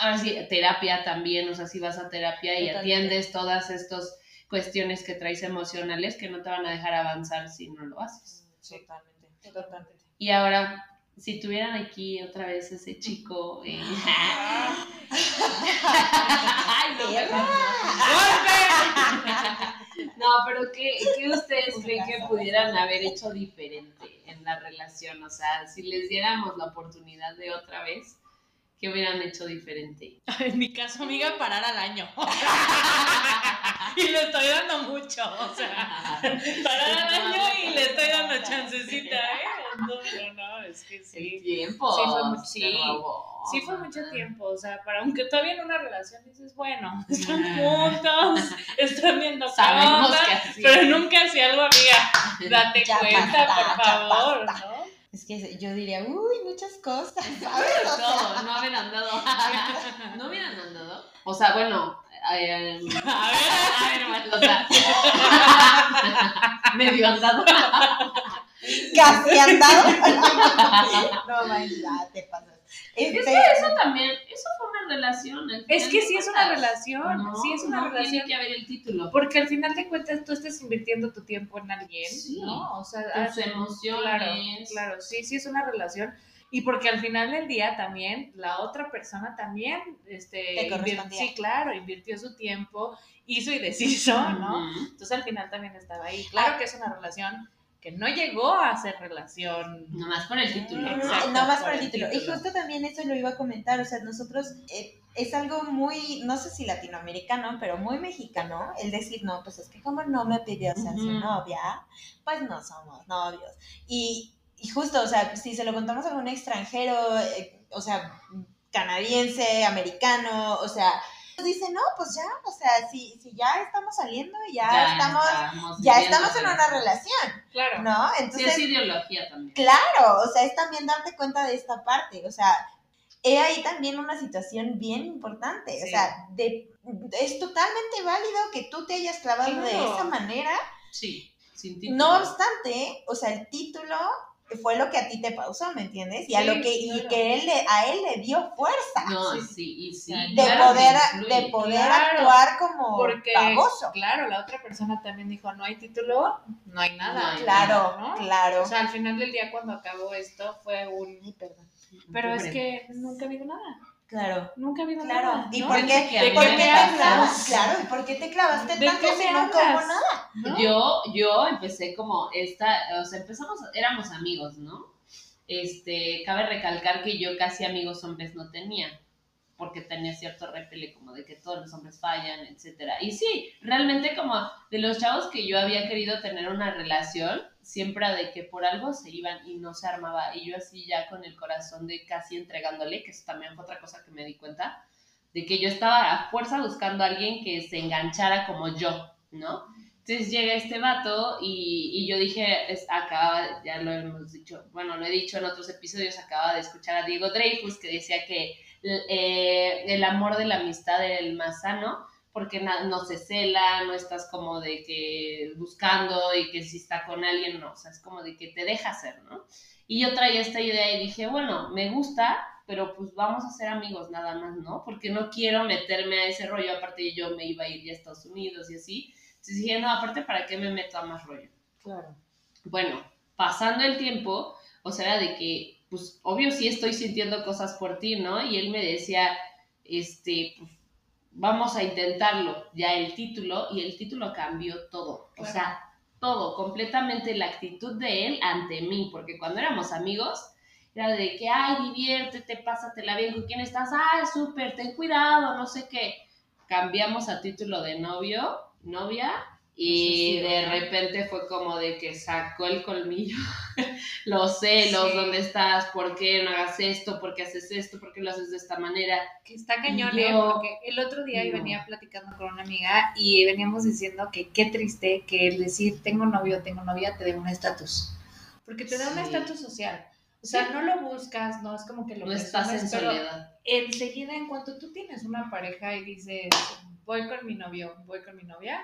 S3: ahora sí, terapia también, o sea, si vas a terapia y
S4: Totalmente.
S3: atiendes todas estas cuestiones que traes emocionales que no te van a dejar avanzar si no lo haces.
S4: Totalmente, totalmente.
S3: Y ahora, si tuvieran aquí otra vez ese chico. eh, Ay, no. [LAUGHS] No, pero ¿qué, qué ustedes creen que pudieran haber hecho diferente en la relación? O sea, si les diéramos la oportunidad de otra vez, ¿qué hubieran hecho diferente? [LAUGHS]
S5: En mi caso, amiga, parar al año. [LAUGHS] [LAUGHS] y le estoy dando mucho, o sea, parar al año y le estoy dando chancecita, ¿eh? No, no, no, es que
S3: El
S5: sí.
S3: tiempo.
S5: Sí, fue mucho-
S3: se
S5: sí. fue mucho tiempo, o sea, para aunque todavía en una relación dices, bueno, están juntos, están viendo
S3: Sabemos
S5: onda,
S3: que así.
S5: pero nunca si algo, amiga, date
S4: Ya
S5: cuenta,
S4: basta,
S5: por favor. ¿no?
S4: Es que yo diría, uy, muchas cosas, [LAUGHS] ¿sabes? O sea,
S3: Todo, no hubieran andado. [LAUGHS] ¿No hubieran andado? O sea, bueno. eh, [LAUGHS]
S5: A ver,
S3: a ver, sea. medio andado.
S4: casi andado. no ya te pasas.
S3: Es
S4: Este,
S3: que eso también, eso fue relación.
S5: Es que sí es una relación,
S3: No,
S5: sí es una
S3: no
S5: relación.
S3: Tiene que haber el título.
S5: Porque al final de cuentas tú estás invirtiendo tu tiempo en alguien,
S3: Sí.
S5: ¿no? O sea,
S3: Tus emociones.
S5: Claro, claro, sí, sí es una relación. Y porque al final del día también la otra persona también, este,
S4: Te
S5: invir-
S4: correspondía.
S5: sí, claro, invirtió su tiempo, hizo y [LAUGHS] deshizo, ¿no? Entonces al final también estaba ahí. Claro que es una relación que no llegó a ser relación.
S3: Nomás por el título.
S5: Exacto,
S4: no más
S5: por
S4: por el título. Y justo también eso lo iba a comentar, o sea, nosotros eh, es algo muy, no sé si latinoamericano, pero muy mexicano, el decir, no, pues es que como no me pidió ser su novia, pues no somos novios. Y, y justo, o sea, si se lo contamos a algún extranjero, eh, o sea, canadiense, americano, o sea, dice, no, pues ya, o sea, si, si ya estamos saliendo, ya, estamos, ya
S3: viviendo
S4: estamos en una
S3: relación.
S5: Claro.
S4: ¿no?
S3: Sí,
S4: Entonces,
S3: es ideología también.
S4: Claro, o sea, es también darte cuenta de esta parte, o sea, he ahí también una situación bien importante, o sea, de, es totalmente válido que tú te hayas clavado de esa manera,
S3: Sí, sin título.
S4: no obstante, o sea, el título fue lo que a ti te pausó, ¿me entiendes? Y a
S5: Sí,
S4: lo que, y
S5: claro.
S4: que él le, a él le dio fuerza
S3: No,
S5: Sí.
S3: sí, y sí.
S4: de
S3: claro
S4: poder,
S3: influye.
S4: de poder
S5: Claro,
S4: actuar como
S5: Porque,
S4: baboso.
S5: claro, la otra persona también dijo, no hay título, no hay nada.
S3: No hay
S4: Claro,
S5: ¿no?
S4: claro.
S5: O sea, al final del día cuando acabó esto fue un...
S4: Perdón.
S5: Pero es que nunca ha habido nada.
S4: Claro.
S5: Nunca ha habido
S4: Claro,
S5: nada.
S4: ¿y
S5: ¿no?
S4: por qué,
S3: que
S5: ¿De
S4: por
S5: qué
S4: qué
S5: me
S4: te clavas? Claro, ¿y por qué te clavaste
S5: ¿De
S4: tanto si hubo
S5: hablas?
S4: nada?
S5: ¿no?
S3: Yo, yo empecé como esta, o sea, empezamos, éramos amigos, ¿no? Este, cabe recalcar que yo casi amigos hombres no tenía, porque tenía cierto repele como de que todos los hombres fallan, etcétera. Y sí, realmente como de los chavos que yo había querido tener una relación, siempre de que por algo se iban y no se armaba, y yo así ya con el corazón de casi entregándole, que eso también fue otra cosa que me di cuenta, de que yo estaba a fuerza buscando a alguien que se enganchara como yo, ¿no? Entonces llega este vato y, y yo dije, es, acaba, ya lo hemos dicho, bueno, lo he dicho en otros episodios, acaba de escuchar a Diego Dreyfus que decía que eh, el amor de la amistad era el más sano, porque no se cela, no estás como de que buscando y que si está con alguien, no, o sea, es como de que te deja ser, ¿no? Y yo traía esta idea y dije, bueno, me gusta, pero pues vamos a ser amigos nada más, ¿no? Porque no quiero meterme a ese rollo, aparte yo me iba a ir ya a Estados Unidos y así. Entonces dije, no, aparte, ¿para qué me meto a más rollo?
S4: Claro.
S3: Bueno, pasando el tiempo, o sea, de que, pues, obvio sí estoy sintiendo cosas por ti, ¿no? Y él me decía, este, pues, vamos a intentarlo, ya el título, y el título cambió todo, o sea, todo, completamente la actitud de él ante mí, porque cuando éramos amigos, era de que, ay, diviértete, pásatela bien, ¿con quién estás? Ay, súper, ten cuidado, no sé qué. Cambiamos a título de novio, novia, Y de repente fue como de que sacó el colmillo, [LAUGHS] los celos,
S5: Sí.
S3: ¿dónde estás? ¿Por qué no hagas esto? ¿Por qué haces esto? ¿Por qué lo haces de esta manera?
S5: Que está cañón, ¿eh? Porque el otro día yo venía platicando con una amiga y veníamos diciendo que qué triste que el decir tengo novio, tengo novia te dé un estatus. Porque te da un
S3: Sí.
S5: estatus social. O sea, no lo buscas, no es como que lo
S3: No estás en soledad.
S5: enseguida en cuanto tú tienes una pareja y dices voy con mi novio, voy con mi novia,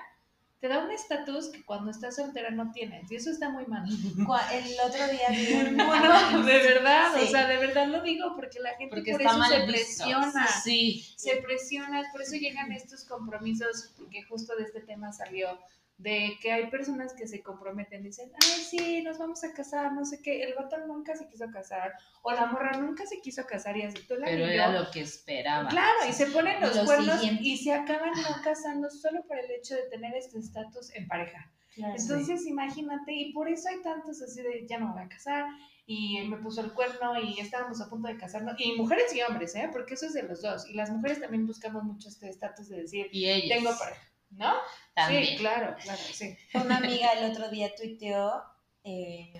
S5: te da un estatus que cuando estás soltera no tienes. Y eso está muy mal. [LAUGHS]
S4: El otro día vi [LAUGHS] un...
S5: Bueno, de verdad, o sea, de verdad lo digo porque la gente
S3: Porque
S5: por eso se
S3: visto.
S5: presiona.
S3: Sí.
S5: Se presiona, por eso llegan estos compromisos, porque justo de este tema salió, de que hay personas que se comprometen, dicen, ay, sí, nos vamos a casar, no sé qué, el vato nunca se quiso casar, o la morra nunca se quiso casar y aceptó la
S3: Pero era lo que esperaba.
S5: Claro, y se ponen los
S4: Lo
S5: cuernos
S4: siguiente.
S5: y se acaban no casando solo por el hecho de tener este estatus en pareja.
S4: Claro.
S5: Entonces, imagínate, y por eso hay tantos así de ya no me voy a casar, y me puso el cuerno, y estábamos a punto de casarnos, y mujeres y hombres, ¿eh? Porque eso es de los dos, y las mujeres también buscamos mucho este estatus de decir,
S3: Y ellos
S5: tengo pareja, ¿no?
S3: también.
S5: Sí, claro, claro, sí.
S4: Una amiga el otro día tuiteó eh,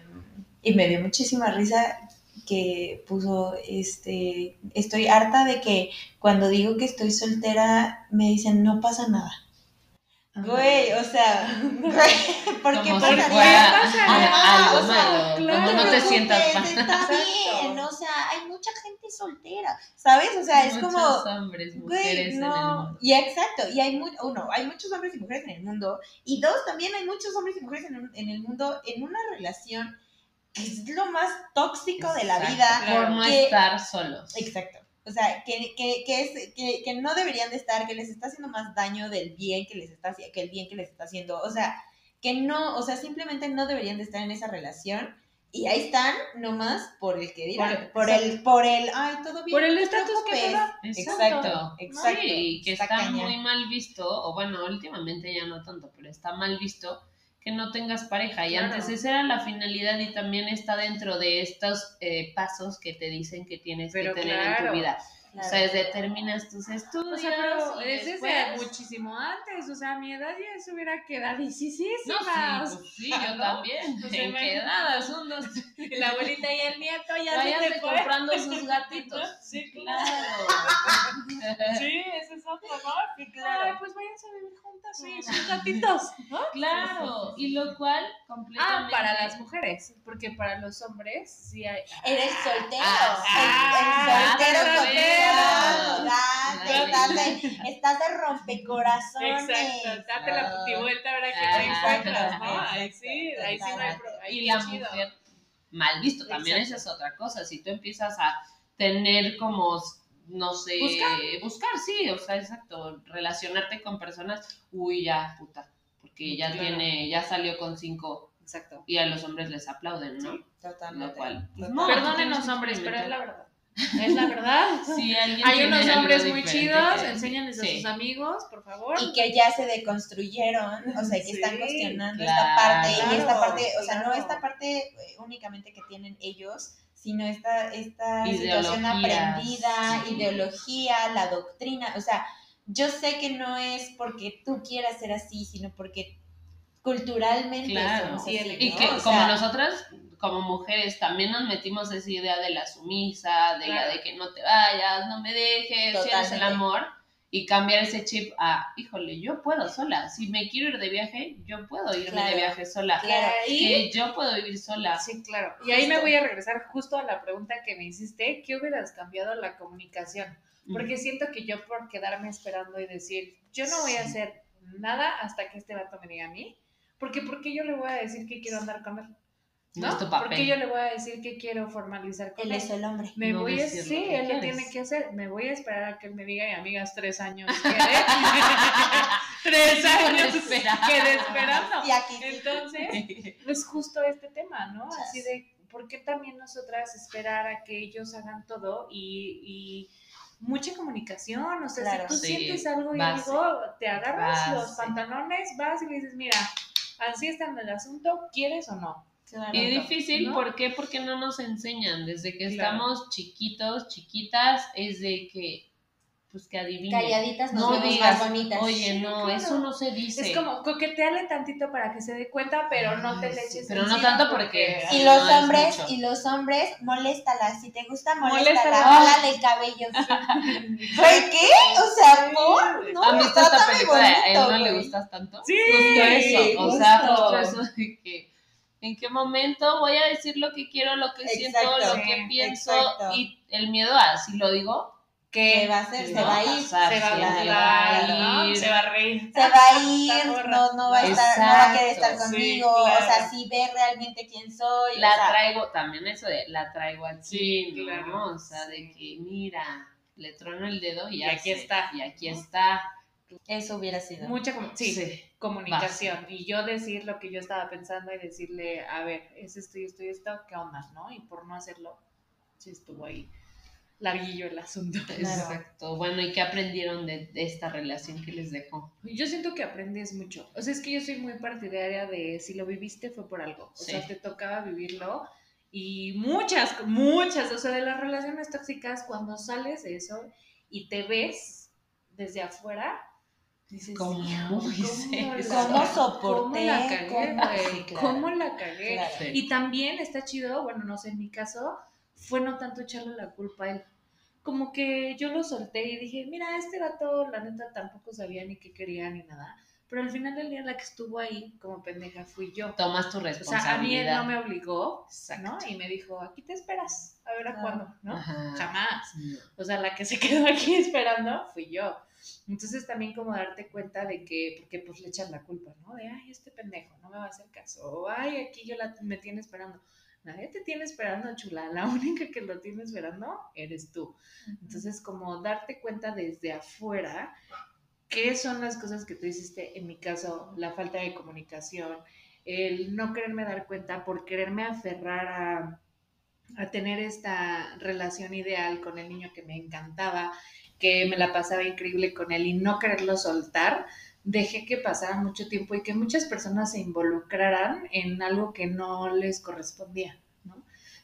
S4: y me dio muchísima risa que puso, este, estoy harta de que cuando digo que estoy soltera me dicen no pasa nada. Güey, o sea, [LAUGHS] güey, [LAUGHS] ¿por qué
S3: Como si
S4: pasaría?
S3: fuera
S4: Ajá,
S3: algo
S4: o sea,
S3: malo.
S5: claro.
S3: Como no te sientas mal.
S4: Está bien, o sea, hay mucha gente soltera, ¿sabes? O sea, es
S3: Muchos
S4: como,
S3: hombres,
S4: Güey,
S3: en el
S4: no.
S3: mundo.
S4: Y exacto, y hay uno, hay muchos hombres y mujeres en el mundo, y dos, también hay muchos hombres y mujeres en, un- en el mundo en una relación que es lo más tóxico de la vida.
S3: Por no
S4: que-
S3: estar solos.
S4: Exacto. O sea, que, que, que, es, que, que no deberían de estar, que les está haciendo más daño del bien que les está que el bien que les está haciendo. O sea, que no, o sea, simplemente no deberían de estar en esa relación. Y ahí están nomás por el que dirán,
S5: Por-
S4: por, el, por el, ay, todo bien.
S5: Por el estatus que te
S4: preocupes".
S5: da.
S4: Exacto, exacto.
S3: Sí, que
S4: Está
S3: muy mal visto, o bueno, últimamente ya no tanto, pero está mal visto que no tengas pareja. Y
S5: Claro.
S3: antes esa era la finalidad y también está dentro de estos eh, pasos que te dicen que tienes
S5: Pero
S3: que tener en tu vida.
S4: Claro.
S3: O sea, desde terminas tus estudios.
S5: O sea, pero
S3: y
S5: es desde
S3: después-
S5: muchísimo antes, o sea, a mi edad ya se hubiera quedado
S3: No, sí, pues sí, yo
S5: ¿no?
S3: también.
S5: Sea,
S3: ¿En edad? Son dos. [LAUGHS]
S5: La abuelita y el nieto ya se
S3: Váyanse
S5: fue.
S3: comprando sus gatitos. [LAUGHS]
S5: Sí,
S3: Claro.
S5: Sí, ese es otro, ¿no?
S4: Sí, claro.
S5: Ay, pues váyanse a vivir juntas, sí, sus gatitos, ¿no? [LAUGHS]
S3: Claro, y lo cual
S5: Ah,
S3: completamente.
S5: para las mujeres, porque para los hombres sí hay.
S4: Eres soltero.
S3: Ah,
S4: el, el soltero
S3: ah,
S4: soltero.
S3: Soltero.
S4: Date, estás de, estás de rompecorazones.
S5: Exacto, date la putivuelta ahora que te
S3: Ah,
S5: encuentras, ¿no?
S4: exacto,
S5: Ahí sí, ahí sí no hay pro- ahí
S3: y la mujer mal visto también esa es otra cosa si tú empiezas a tener como no sé
S5: Buscar.
S3: buscar sí o sea exacto relacionarte con personas uy ya puta porque ya
S5: Claro.
S3: tiene ya salió con cinco
S5: Exacto.
S3: y a los hombres les aplauden no lo
S4: Totalmente.
S3: cual pues, no,
S5: Perdónenos, hombres, pero es la verdad. Es la verdad.
S3: alguien
S5: Hay unos hombres muy chidos, enséñenles a
S3: sí.
S5: sus amigos, por favor.
S4: Y que ya se deconstruyeron, o sea, que
S5: Sí,
S4: están cuestionando
S3: claro,
S4: esta parte, y esta
S5: claro,
S4: parte, o sea, no esta parte eh, únicamente que tienen ellos, sino esta, esta situación aprendida,
S3: Sí.
S4: ideología, la doctrina, o sea, yo sé que no es porque tú quieras ser así, sino porque culturalmente
S3: Claro.
S4: somos
S5: Sí,
S4: así,
S3: Y
S4: ¿no?
S3: que
S4: O
S3: como
S4: sea,
S3: nosotras, como mujeres, también nos metimos esa idea de la sumisa, de la de que no te vayas, no me dejes, si eres el amor, y cambiar ese chip a, híjole, yo puedo sola. Si me quiero ir de viaje, yo puedo irme
S4: Claro.
S3: de viaje sola.
S4: Claro.
S3: Que yo puedo vivir sola.
S5: Sí, claro. Y ahí me voy a regresar justo a la pregunta que me hiciste, ¿qué hubieras cambiado la comunicación? Porque siento que yo por quedarme esperando y decir, yo no voy a hacer nada hasta que este vato me diga a mí, porque ¿por qué yo le voy a decir que quiero andar con él?
S3: No
S5: ¿No?
S3: es tu
S5: ¿Por qué
S3: papel.
S5: yo le voy a decir que quiero formalizar con
S4: él
S5: él?
S4: es el hombre.
S5: Me
S3: No
S5: voy a,
S3: lo
S5: sí, él lo tiene que hacer. Me voy a esperar a que él me diga, y amigas, tres años. [LAUGHS] [LAUGHS] tres años quedé esperando. [LAUGHS]
S4: Y aquí.
S5: Entonces, es justo este tema, ¿no? Así de, ¿por qué también nosotras esperar a que ellos hagan todo y, y mucha comunicación? O sea,
S4: Claro.
S5: si tú
S3: Sí,
S5: sientes algo y
S3: base.
S5: algo, te agarras los
S3: Base.
S5: pantalones, vas y le dices, mira, así está en el asunto, ¿quieres o no?
S4: Claro.
S3: Y difícil,
S5: ¿no?
S3: ¿por qué? Porque no nos enseñan. Desde que
S5: Claro.
S3: estamos chiquitos, chiquitas, es de que pues que adivine.
S4: Calladitas nos
S3: no
S4: vemos
S3: digas,
S4: más bonitas.
S3: oye, no,
S5: claro.
S3: eso no se dice.
S5: Es como coquetearle tantito para que se dé cuenta, pero no te le
S3: sí,
S5: eches
S3: pero no tanto porque-
S4: Y los
S3: no,
S4: hombres, y los hombres, moléstala. Si te gusta,
S5: Moléstala.
S4: moléstala. El cabello. [LAUGHS] ¿Por qué? O sea, por. No,
S3: ¿Han visto esta película de A él
S4: bonito,
S3: no le gustas tanto?
S5: Sí,
S3: Justo eso, o sea,
S4: justo.
S3: eso de que en qué momento voy a decir lo que quiero, lo que siento, lo que
S5: sí,
S3: pienso
S4: exacto.
S3: y el miedo a si lo digo,
S4: ¿Qué
S5: que
S4: va a hacer? Se
S3: ¿no?
S4: va a ir.
S3: pasar,
S5: se va a
S3: ir.
S5: Se va a reír.
S4: Se va a ir, no, no va a estar, no va a querer estar
S5: sí,
S4: conmigo, o sea, sí ve realmente quién soy,
S3: La
S4: o sea,
S3: traigo, también eso de la traigo aquí,
S5: Sí,
S3: ¿no?
S5: claro,
S3: O sea, de que mira, le trono el dedo y,
S5: aquí
S3: sé,
S5: está,
S3: Y aquí está.
S4: eso hubiera sido.
S5: Mucha sí,
S3: Sí.
S5: comunicación. Y yo decir lo que yo estaba pensando y decirle, a ver, es esto y esto y esto, ¿qué onda? ¿No? Y por no hacerlo, sí estuvo ahí larguillo el asunto. [LAUGHS]
S3: Exacto. Bueno, ¿y qué aprendieron de, de esta relación que les dejó?
S5: Yo siento que aprendes mucho. O sea, es que yo soy muy partidaria de si lo viviste fue por algo. O
S3: Sí.
S5: sea, te tocaba vivirlo. Y muchas, muchas, o sea, de las relaciones tóxicas, cuando sales de eso y te ves desde afuera, dices,
S3: ¿Cómo
S5: "Hijo, [LAUGHS]
S3: hice
S5: la-
S3: eso?
S4: ¿Cómo soporté?
S5: ¿Cómo la cagué,
S4: ¿Cómo? Sí, claro.
S5: ¿Cómo la cagué?
S4: Claro.
S5: Y también está chido, bueno, no sé, en mi caso, fue no tanto echarle la culpa a él. Como que yo lo solté y dije, mira, este vato, la neta, tampoco sabía ni qué quería ni nada. Pero al final del día, la que estuvo ahí como pendeja fui yo.
S3: Tomas tu
S5: O sea, a
S3: responsabilidad.
S5: mí él no me obligó,
S3: Exacto.
S5: ¿no? Y me dijo, aquí te esperas, a ver a
S4: Ah.
S5: cuándo, ¿no?
S3: Ajá.
S5: Jamás. O sea, la que se [LAUGHS] quedó aquí esperando fui yo. Entonces también como darte cuenta de que, porque pues le echas la culpa, ¿no? De, ay, este pendejo, no me va a hacer caso. O, ay, aquí yo la, me tiene esperando. Nadie te tiene esperando, chula. La [LAUGHS] única que lo tiene esperando eres tú. Entonces, como darte cuenta desde afuera qué son las cosas que tú hiciste, en mi caso, la falta de comunicación, el no quererme dar cuenta por quererme aferrar a, a tener esta relación ideal con el niño que me encantaba, que me la pasaba increíble con él y no quererlo soltar, dejé que pasara mucho tiempo y que muchas personas se involucraran en algo que no les correspondía, ¿no?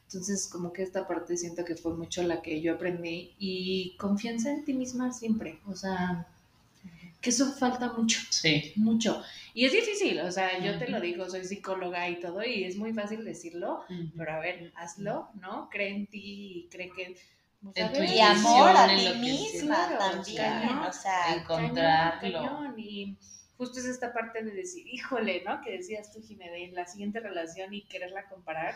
S5: Entonces, como que esta parte siento que fue mucho la que yo aprendí y confianza en ti misma siempre, o sea, que eso falta mucho,
S3: Sí.
S5: mucho. Y es difícil, o sea, yo te lo digo, soy psicóloga y todo, y es muy fácil decirlo, pero a ver, hazlo, ¿no? Cree en ti y cree que...
S4: Y amor a ti misma también,
S5: Claro.
S4: o sea,
S3: Encontrarlo.
S5: Cañón, cañón, y justo es esta parte de decir, híjole, ¿no? Que decías tú, Jimé, de la siguiente relación y quererla comparar.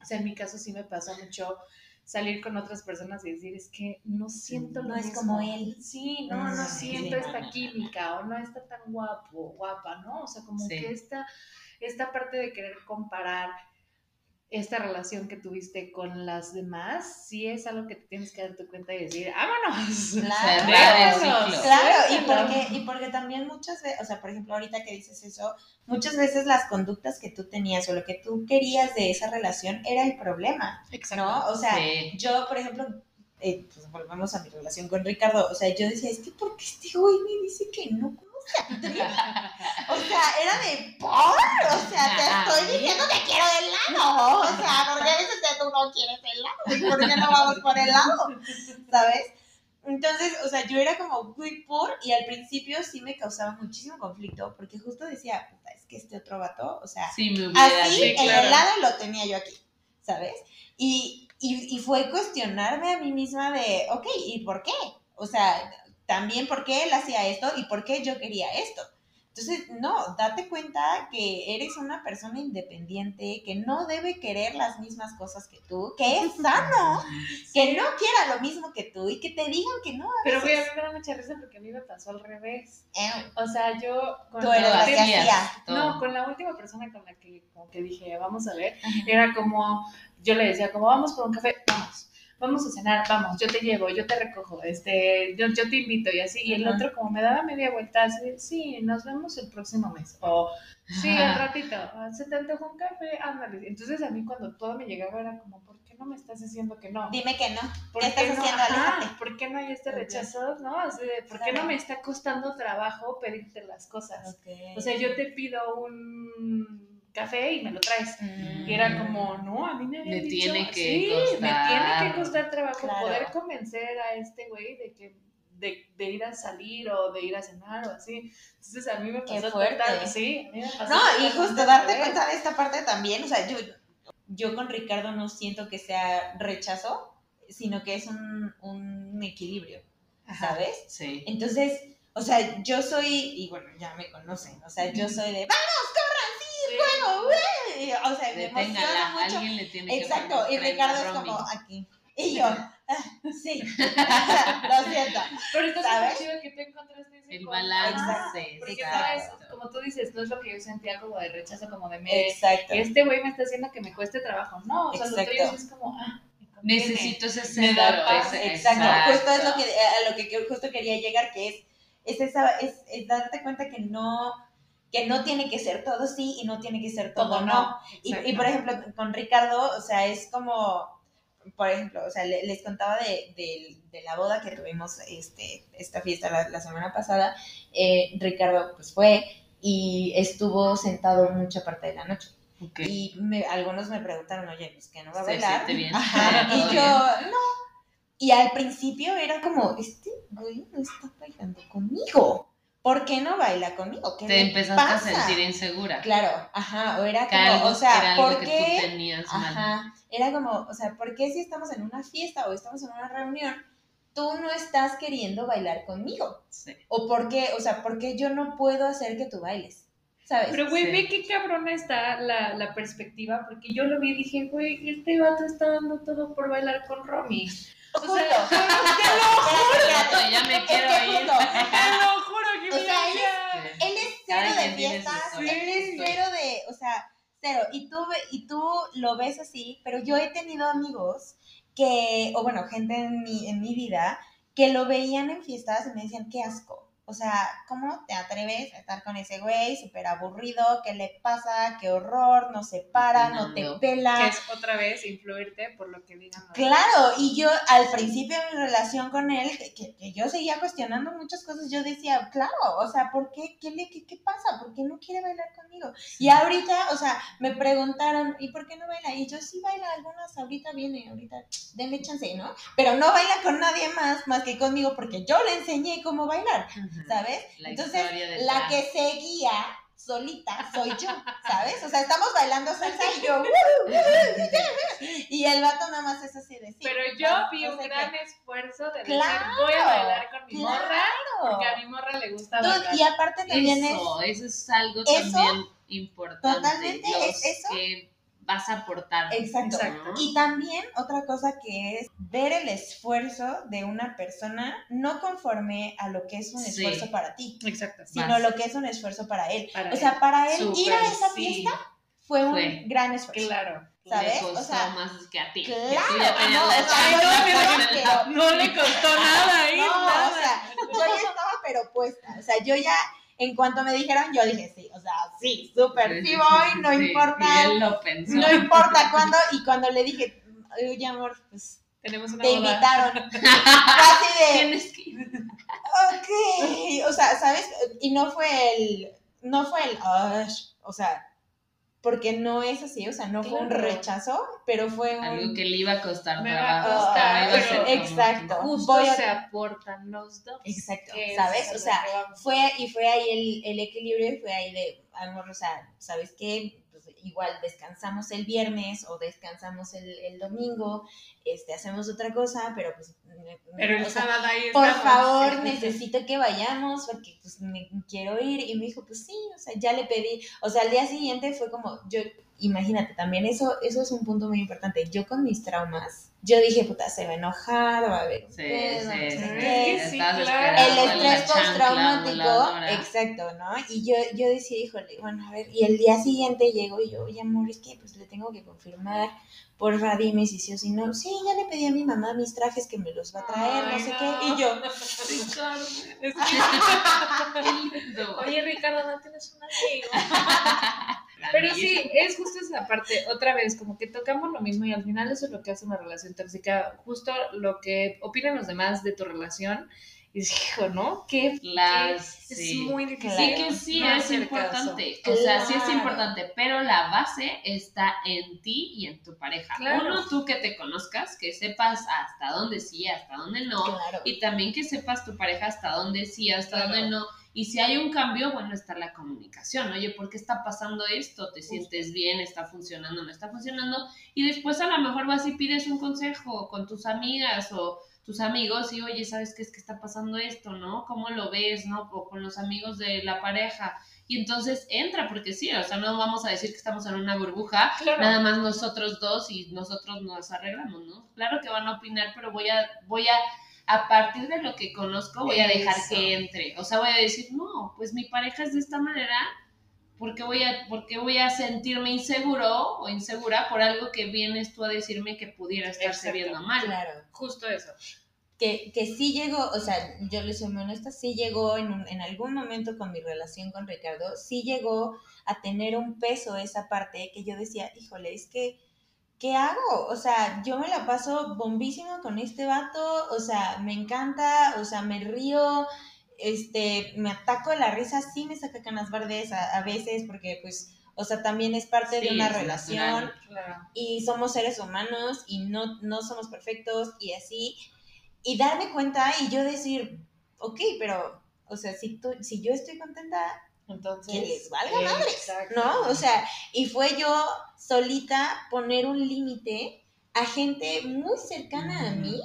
S5: O sea, en mi caso sí me pasó mucho salir con otras personas y decir, es que no siento lo
S4: No es
S5: mismo.
S4: como él.
S5: Sí, no, no
S4: Mm,
S5: siento
S3: sí.
S5: esta química o no está tan guapo, guapa, ¿no? O sea, como
S3: Sí.
S5: que esta, esta parte de querer comparar esta relación que tuviste con las demás, sí es algo que te tienes que dar tu cuenta y decir, vámonos. [LAUGHS]
S4: Claro. [LAUGHS]
S5: Vámonos.
S4: Claro, y porque, y porque también muchas veces, o sea, por ejemplo, ahorita que dices eso, muchas veces las conductas que tú tenías o lo que tú querías de esa relación era el problema, ¿no? O sea,
S3: Sí.
S4: yo, por ejemplo, eh, pues volvemos a mi relación con Ricardo, o sea, yo decía, es que ¿por qué este güey me dice que no? [LAUGHS] O sea, era de por, o sea, te estoy diciendo que quiero helado, o sea, porque a veces tú no quieres helado, ¿y por qué no vamos por helado? ¿Sabes? Entonces, o sea, yo era como muy por y al principio sí me causaba muchísimo conflicto porque justo decía, puta, es que este otro vato, o sea,
S3: Sí, me hubiera
S4: así el helado lo tenía yo aquí, ¿sabes? Y, y, y fue cuestionarme a mí misma de, ok, ¿y por qué? O sea, también por qué él hacía esto y por qué yo quería esto. Entonces, no, date cuenta que eres una persona independiente, que no debe querer las mismas cosas que tú, que es [LAUGHS] sano, que no quiera lo mismo que tú y que te digan que no. a
S5: Pero güey, a mí me da mucha risa porque a mí me pasó al revés.
S4: Eh,
S5: O sea, yo con
S4: Tú eres la.
S5: No, con la última persona con la que como que dije, vamos a ver, era como, yo le decía, como vamos por un café, vamos, vamos a cenar, vamos, yo te llevo, yo te recojo, este, yo, yo te invito y así, y el
S4: Ajá.
S5: otro como me daba media vuelta, así, sí, nos vemos el próximo mes, o sí, al
S3: Ajá.
S5: ratito, "Ah, se te antojó un café, ándale. Entonces a mí cuando todo me llegaba era como, ¿por qué no me estás diciendo que no?
S4: Dime que no.
S5: ¿Por
S4: ¿Qué estás
S5: no?
S4: haciendo?
S5: Ajá. ¿Por qué no hay este rechazo? ¿No? Así de, ¿Por qué no me está costando trabajo pedirte las cosas? O sea, yo te pido un café y me lo traes.
S4: Mm.
S5: Y era como, no, a mí me habían
S3: Me
S5: dicho,
S3: tiene que
S5: sí, me
S3: costar.
S5: tiene que costar trabajo
S4: Claro.
S5: poder convencer a este güey de que de, de ir a salir o de ir a cenar o así. Entonces a mí me
S4: Qué
S5: pasó
S4: fuerte.
S5: total- sí, a mí me pasó
S4: No, y justo darte cuenta de esta parte también, o sea, yo, yo con Ricardo no siento que sea rechazo, sino que es un, un equilibrio,
S5: Ajá.
S4: ¿sabes?
S3: Sí.
S4: Entonces, o sea, yo soy, y bueno, ya me conocen, o sea, yo soy de, ¡vamos, juego! ¡güey! O sea, me emociona mucho.
S3: alguien le tiene que
S4: Exacto,
S3: poner
S4: y Ricardo es como aquí. Y yo, [LAUGHS] ah, sí, [LAUGHS] lo siento.
S5: Pero está
S4: ¿Sabes?
S5: súper chido que tú encontraste ese
S3: El balance,
S5: Ajá, Porque
S3: exacto.
S5: sabes, como tú dices, no es lo que yo sentía como de rechazo, como de me,
S4: Exacto.
S5: este güey me está haciendo que me cueste trabajo. No, o sea, lo
S4: Exacto.
S5: tuyo es como, ah.
S3: Necesito ese
S4: paz,
S3: ese-
S4: exacto. Justo es lo que, a lo que que justo quería llegar, que es, es, esa, es, es darte cuenta que no, que no tiene que ser todo sí y no tiene que ser todo,
S5: Todo
S4: no.
S5: no.
S4: Y, y, por ejemplo, con Ricardo, o sea, es como, por ejemplo, o sea, le- les contaba de, de- de la boda que tuvimos, este, esta fiesta la, la semana pasada, eh, Ricardo pues fue y estuvo sentado mucha parte de la noche.
S3: Ok.
S4: Y me- algunos me preguntaron, oye, pues que no va a
S3: ¿Se
S4: bailar.
S3: bien?
S4: Ajá, [LAUGHS]
S3: ¿Todo
S4: y yo, no. Y al principio era como, este güey no está bailando conmigo. ¿Por qué no baila conmigo? ¿Qué
S3: Te empezaste a sentir insegura.
S4: Claro, ajá, o era
S3: Que
S4: como,
S3: algo,
S4: o sea,
S3: era algo
S4: ¿por
S3: que
S4: qué?
S3: tú tenías mal.
S4: Ajá, era como, o sea, ¿por qué si estamos en una fiesta o estamos en una reunión, tú no estás queriendo bailar conmigo?
S3: Sí.
S4: ¿O por qué, o sea, por qué yo no puedo hacer que tú bailes? ¿Sabes?
S5: Pero, güey,
S3: Sí.
S5: ve qué cabrona está la, la perspectiva, porque yo lo vi y dije, güey, este vato está dando todo por bailar con Romy. [LAUGHS] O sea, [LAUGHS] te
S3: Espérate, ya me quiero
S4: que
S3: ir.
S5: lo juro
S4: O sea, él
S3: Sí.
S4: Él es cero de fiestas, él es cero de, o sea, cero. Y tú, y tú lo ves así, pero yo he tenido amigos que, o bueno, gente en mi, en mi vida, que lo veían en fiestas y me decían, qué asco. O sea, ¿cómo te atreves a estar con ese güey súper aburrido? ¿Qué le pasa? ¿Qué horror? No se para, no te pela.
S5: que es otra vez influirte por lo que digan
S4: Claro, y yo al principio de mi relación con él, que, yo seguía cuestionando muchas cosas, yo decía, claro, o sea, ¿por qué? ¿Qué, le, qué, qué pasa? ¿Por qué no quiere bailar conmigo? Y ahorita, o sea, me preguntaron, ¿y por qué no baila? Y yo sí baila algunas, ahorita viene, ahorita, denme chance, ¿no? Pero no baila con nadie más, más que conmigo, porque yo le enseñé cómo bailar. ¿Sabes?
S3: La
S4: Entonces, la que se guía solita soy yo, ¿sabes? O sea, estamos bailando salsa y yo, [LAUGHS] y el vato nada más es así de sí.
S5: Pero yo vi un gran esfuerzo de decir,
S4: Claro,
S5: voy a bailar con mi
S4: claro.
S5: morra, porque a mi morra le gusta bailar.
S4: y aparte también
S3: Eso, eso es algo
S4: Eso,
S3: también importante.
S4: totalmente,
S3: los
S4: es eso.
S3: que vas a aportar.
S4: Exacto.
S5: Exacto.
S3: ¿no?
S4: Y también otra cosa que es ver el esfuerzo de una persona no conforme a lo que es un
S3: Sí.
S4: esfuerzo para ti,
S5: Exacto.
S4: sino
S3: Vas.
S4: lo que es un esfuerzo para él.
S5: Para
S4: o sea, para él ir a esa
S5: sí.
S4: fiesta fue un
S3: Fue.
S4: gran esfuerzo.
S5: Claro.
S4: ¿sabes?
S3: Le costó
S4: O sea,
S3: más que a ti.
S4: claro, no, o sea, no,
S5: No le costó nada ahí,
S4: No,
S5: nada.
S4: o sea, yo ya estaba pero puesta. O sea, yo ya, en cuanto me dijeron, yo dije sí. O sea, sí, súper, sí voy, no
S3: sí,
S4: importa, no importa cuándo. Y cuando le dije, oye, amor, pues
S5: Tenemos una
S4: te
S5: boda.
S4: invitaron. [LAUGHS] Así de,
S3: Tienes que
S4: ok. O sea, ¿sabes? Y no fue el, no fue el, o sea, porque no es así, o sea, no fue un rechazo, pero fue un...
S3: Algo que le iba a costar
S5: Me va a
S3: trabajo.
S5: costar,
S3: a
S5: pero-
S3: como-
S4: exacto.
S5: Justo
S4: Voy a-
S5: se aportan los dos.
S4: Exacto, ¿sabes? O sea, fue y fue ahí el, el equilibrio y fue ahí de amor, o sea, ¿sabes qué? Igual descansamos el viernes o descansamos el, el domingo, este, hacemos otra cosa, pero pues,
S5: Pero el
S4: sea,
S5: sábado ahí
S4: por favor, [LAUGHS] necesito que vayamos porque pues me quiero ir. Y me dijo, pues sí, o sea, ya le pedí, o sea, al día siguiente fue como, yo, imagínate, también eso, eso es un punto muy importante, yo con mis traumas, yo dije, puta, se va a enojar, va a haber
S3: Sí,
S4: pedo,
S3: sí,
S4: sé
S3: sí.
S4: qué,
S5: sí,
S3: Estás
S5: claro.
S3: esperando
S4: el estrés postraumático, exacto, ¿no? Y yo, yo decía, híjole, bueno, a ver, y el día siguiente llego y yo, oye, amor, es que pues le tengo que confirmar, porfa, dime si sí o si no. Sí, ya le pedí a mi mamá mis trajes que me los va a traer, no sé
S5: no.
S4: qué. Y yo,
S5: Es [LAUGHS] que-
S3: Qué lindo.
S5: Oye, Ricardo, ¿no tienes un amigo? [LAUGHS] Pero sí, es justo esa parte, otra vez, como que tocamos lo mismo y al final eso es lo que hace una relación tóxica, justo lo que opinan los demás de tu relación Y hijo, ¿no? Que
S3: Las,
S5: es
S3: sí.
S5: muy difícil.
S3: Sí que sí
S5: no
S3: es importante,
S4: caso.
S3: o sea, sí es
S4: Claro.
S3: importante, pero la base está en ti y en tu pareja.
S5: Claro.
S3: Uno, tú que te conozcas, que sepas hasta dónde sí, hasta dónde no,
S4: Claro.
S3: y también que sepas tu pareja hasta dónde sí, hasta
S5: Claro.
S3: dónde no. Y si hay un cambio, bueno, está la comunicación. Oye, ¿por qué está pasando esto? ¿Te sientes bien? ¿Está funcionando? ¿No está funcionando? Y después a lo mejor vas y pides un consejo con tus amigas o tus amigos y, oye, ¿sabes qué es que está pasando esto? ¿No? ¿Cómo lo ves? ¿No? O con los amigos de la pareja. Y entonces entra, porque sí, o sea, no vamos a decir que estamos en una burbuja,
S5: Claro.
S3: nada más nosotros dos y nosotros nos arreglamos, ¿no? Claro que van a opinar, pero voy a, voy a, a partir de lo que conozco, voy a dejar
S4: Eso.
S3: que entre. O sea, voy a decir, no, pues mi pareja es de esta manera, ¿por qué voy a, por qué voy a sentirme inseguro o insegura por algo que vienes tú a decirme que pudiera estarse
S5: Exacto.
S3: viendo mal?
S4: Claro.
S5: Justo eso.
S4: que, que sí llegó, o sea, yo les soy muy honesta, sí llegó en, un- en algún momento con mi relación con Ricardo, sí llegó a tener un peso esa parte que yo decía, híjole, es que, ¿qué hago? O sea, yo me la paso bombísima con este vato, o sea, me encanta, o sea, me río, este, me ataco de la risa, sí me saca canas verdes a, a veces, porque pues, o sea, también es parte de una relación
S3: natural.
S5: Claro.
S4: y somos seres humanos y no, no somos perfectos y así. Y darme cuenta y yo decir, ok, pero, o sea, si, tú, si yo estoy contenta,
S5: Entonces.
S4: que les valga madres,
S5: Exacto.
S4: ¿no? O sea, y fue yo solita poner un límite a gente muy cercana a mí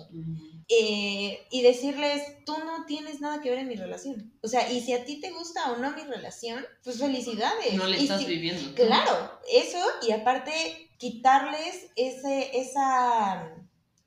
S4: eh, y decirles, tú no tienes nada que ver en mi relación. O sea, y si a ti te gusta o no mi relación, pues felicidades.
S3: No le
S4: Y
S3: estás
S4: si-
S3: viviendo.
S4: Claro, eso y aparte quitarles ese, esa,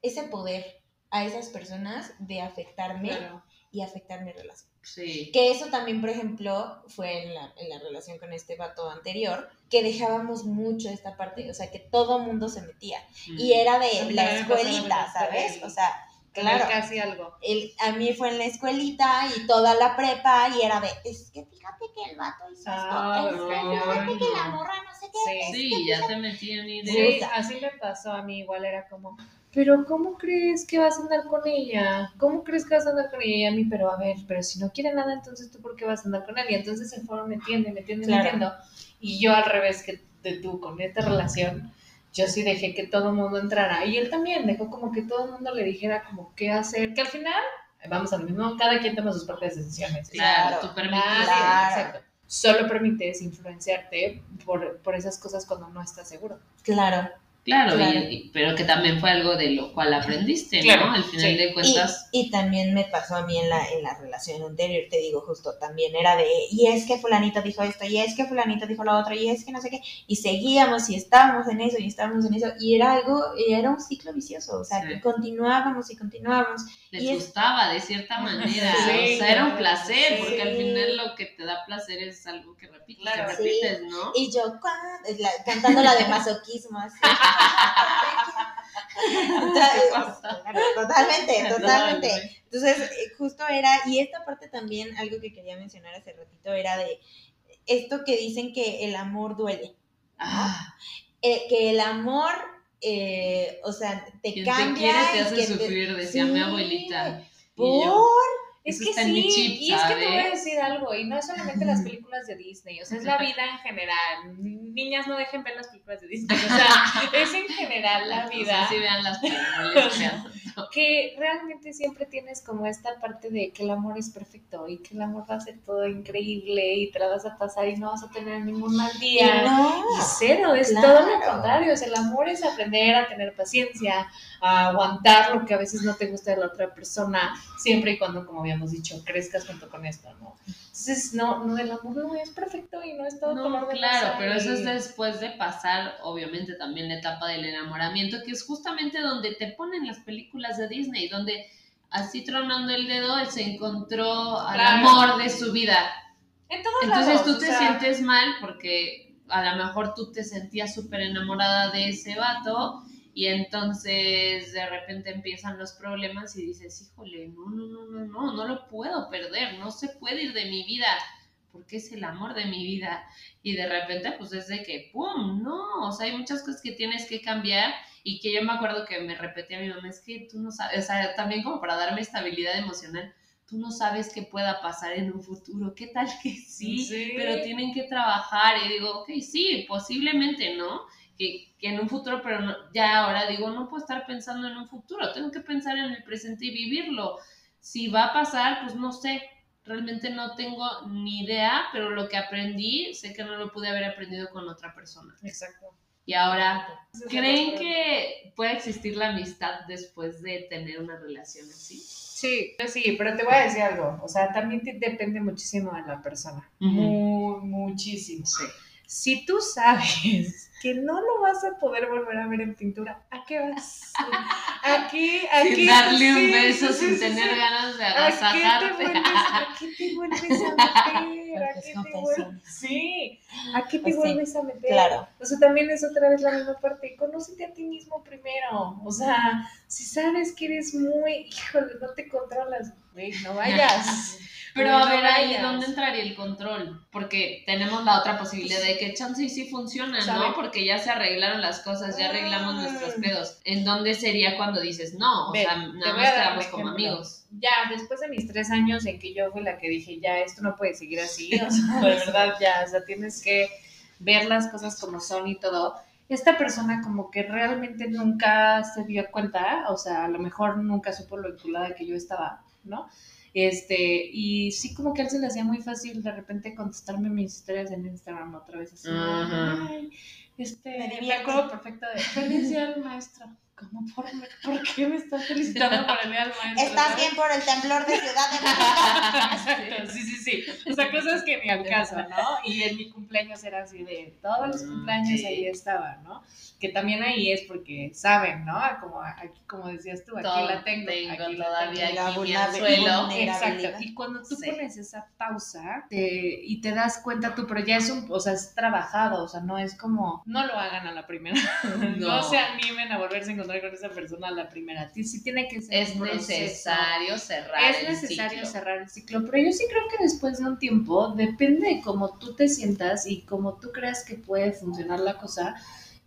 S4: ese poder a esas personas de afectarme
S5: Claro.
S4: Y afectar mi relación.
S3: Sí.
S4: Que eso también, por ejemplo, fue en la, en la relación con este vato anterior, que dejábamos mucho esta parte, o sea, que todo mundo se metía. Y era de la escuelita, ¿sabes? O sea, claro.
S5: casi algo.
S4: El, a mí fue en la escuelita y toda la prepa y era de, es que fíjate que el vato hizo
S5: Ah,
S4: esto, es que fíjate que la morra no sé qué,
S5: Sí.
S4: es
S3: Sí,
S4: que
S3: ya te metían
S5: Sí,
S3: ideas.
S5: así me pasó a mí, igual era como, pero ¿cómo crees que vas a andar con ella? ¿Cómo crees que vas a andar con ella? Y a mí, pero a ver, pero si no quiere nada, entonces tú por qué vas a andar con él? Y entonces se fueron metiendo y metiendo y
S4: Claro.
S5: metiendo. Y yo al revés que de tú con esta relación, yo sí dejé que todo el mundo entrara. Y él también dejó como que todo el mundo le dijera como qué hacer, que al final, vamos a lo mismo, cada quien toma sus propias decisiones.
S3: Claro, tú permites.
S4: Claro.
S5: exacto. Solo permites influenciarte por, por esas cosas cuando no estás seguro.
S4: Claro.
S3: Claro,
S4: Claro.
S3: y- pero que también fue algo de lo cual aprendiste,
S5: Claro,
S3: ¿no? Al final
S5: sí.
S3: de
S4: Y,
S3: cuentas.
S4: y también me pasó a mí en la, en la relación anterior, te digo justo, también era de, y es que fulanito dijo esto, y es que fulanito dijo lo otro, y es que no sé qué, y seguíamos y estábamos en eso, y estábamos en eso, y era algo, y era un ciclo vicioso, o sea,
S3: Sí.
S4: que continuábamos y continuábamos,
S3: les
S4: y es-
S3: gustaba de cierta manera. [LAUGHS]
S5: Sí,
S3: o sea, era un placer, porque al final lo que te da placer es algo que repites,
S5: Claro.
S3: que
S4: Sí.
S3: repites, ¿no?
S4: y yo la- cantando la de masoquismo, así. [LAUGHS] Totalmente, totalmente. Entonces, eh, justo era, y esta parte también, algo que quería mencionar hace ratito, era de esto que dicen que el amor duele.
S3: Ah,
S4: Eh, que el amor, eh, o sea, te
S3: quien te
S4: cambia.
S3: quiere te
S4: y
S3: hace
S4: te-
S3: sufrir, decía mi abuelita.
S4: ¿Por?
S5: Es que sí,
S3: chip,
S5: y es que te voy a decir algo, y no es solamente las películas de Disney, o sea, es la vida en general. Niñas no dejen ver las películas de Disney, o sea, [LAUGHS] es en general la vida.
S3: Sí, vean las [LAUGHS] películas.
S5: que realmente siempre tienes como esta parte de que el amor es perfecto y que el amor va a ser todo increíble y te la vas a pasar y no vas a tener ningún mal día.
S4: no.
S5: Y cero, es
S4: Claro.
S5: todo lo contrario. O sea, el amor es aprender a tener paciencia, a aguantar lo que a veces no te gusta de la otra persona, siempre y cuando, como habíamos dicho, crezcas junto con esto, ¿no? Entonces, no, no, el amor no es perfecto y no es todo
S3: No,
S5: color de
S3: claro, pero eso es después de pasar, obviamente, también la etapa del enamoramiento, que es justamente donde te ponen las películas de Disney, donde así tronando el dedo, él se encontró al
S5: Claro.
S3: amor de su vida.
S5: En todos
S3: Entonces
S5: lados,
S3: tú te
S5: sea,
S3: sientes mal porque a lo mejor tú te sentías súper enamorada de ese vato y entonces de repente empiezan los problemas y dices, híjole, no, no, no, no, no, no lo puedo perder, no se puede ir de mi vida porque es el amor de mi vida. Y de repente pues es de que, ¡pum! No, o sea, hay muchas cosas que tienes que cambiar y que yo me acuerdo que me repetía a mi mamá, es que tú no sabes, o sea, también como para darme estabilidad emocional, tú no sabes qué pueda pasar en un futuro, qué tal que sí,
S5: Sí.
S3: pero tienen que trabajar y digo, ok, sí, posiblemente, ¿no? Que, que en un futuro, pero no- ya ahora digo, no puedo estar pensando en un futuro, tengo que pensar en el presente y vivirlo. Si va a pasar, pues no sé, realmente no tengo ni idea, pero lo que aprendí, sé que no lo pude haber aprendido con otra persona.
S5: Exacto.
S3: Y ahora, ¿creen que puede existir la amistad después de tener una relación así?
S5: Sí, yo sí, pero te voy a decir algo. O sea, también te- depende muchísimo de la persona. Muy, muchísimo. Si tú sabes que no lo vas a poder volver a ver en pintura, ¿a qué vas? Aquí, aquí.
S3: Sin darle un beso,
S5: sí,
S3: sin
S5: sí,
S3: tener
S5: sí.
S3: ganas de
S5: ¿A qué, te
S3: agasajarte.
S5: vuelves, [LAUGHS] ¿A qué te vuelves a meter? ¿A qué te vuelves? Sí, ¿a qué te
S4: Pues sí,
S5: vuelves a meter?
S4: Claro.
S5: O sea, también es otra vez la misma parte. Conócete a ti mismo primero. O sea, si sabes que eres muy, híjole, no te controlas, güey, no vayas. [LAUGHS]
S3: Pero
S5: No
S3: a ver, ahí dónde entraría el control, porque tenemos la otra posibilidad de que chance y sí funciona,
S5: ¿Sabe?
S3: ¿no? Porque ya se arreglaron las cosas, ya arreglamos nuestros pedos. ¿En dónde sería cuando dices no? O sea, nada más quedamos como amigos.
S5: Ya, después de mis tres años en que yo fui la que dije, ya, esto no puede seguir así, o sea, de verdad, ya, o sea, tienes que ver las cosas como son y todo. Esta persona como que realmente nunca se dio cuenta, o sea, a lo mejor nunca supo lo vinculada que yo estaba, ¿no? Este, y sí como que a él se le hacía muy fácil de repente contestarme mis historias en Instagram otra vez así.
S3: Ajá.
S5: Ay, este,
S4: Me
S5: me, acuerdo perfecto de feliz día maestro. ¿Cómo por, por qué me estás felicitando por el día del maestro?
S4: Estás bien por el temblor de Ciudad de México.
S5: Exacto, sí, sí, sí. O sea, cosas que ni al caso, ¿no? Y en mi cumpleaños era así de todos los cumpleaños
S3: Ok.
S5: ahí estaba, ¿no? Que también ahí es porque saben, ¿no? Como aquí, como decías tú, aquí
S3: Todo
S5: la tengo.
S3: tengo
S5: aquí la tengo.
S3: Aquí anzuelo.
S4: vulnerabilidad.
S5: Exacto. Y cuando tú
S3: Sí.
S5: pones esa pausa te- y te das cuenta tú, pero ya es un, o sea, es trabajado, o sea, no es como, no lo hagan a la primera. [LAUGHS] No,
S3: No.
S5: se animen a volverse a encontrar con esa persona a la primera. Sí, tiene que ser
S3: Es necesario cerrar
S5: Es
S3: el
S5: necesario
S3: ciclo.
S5: cerrar el ciclo, pero yo sí creo que después de un tiempo, depende de cómo tú te sientas y cómo tú creas que puede funcionar la cosa.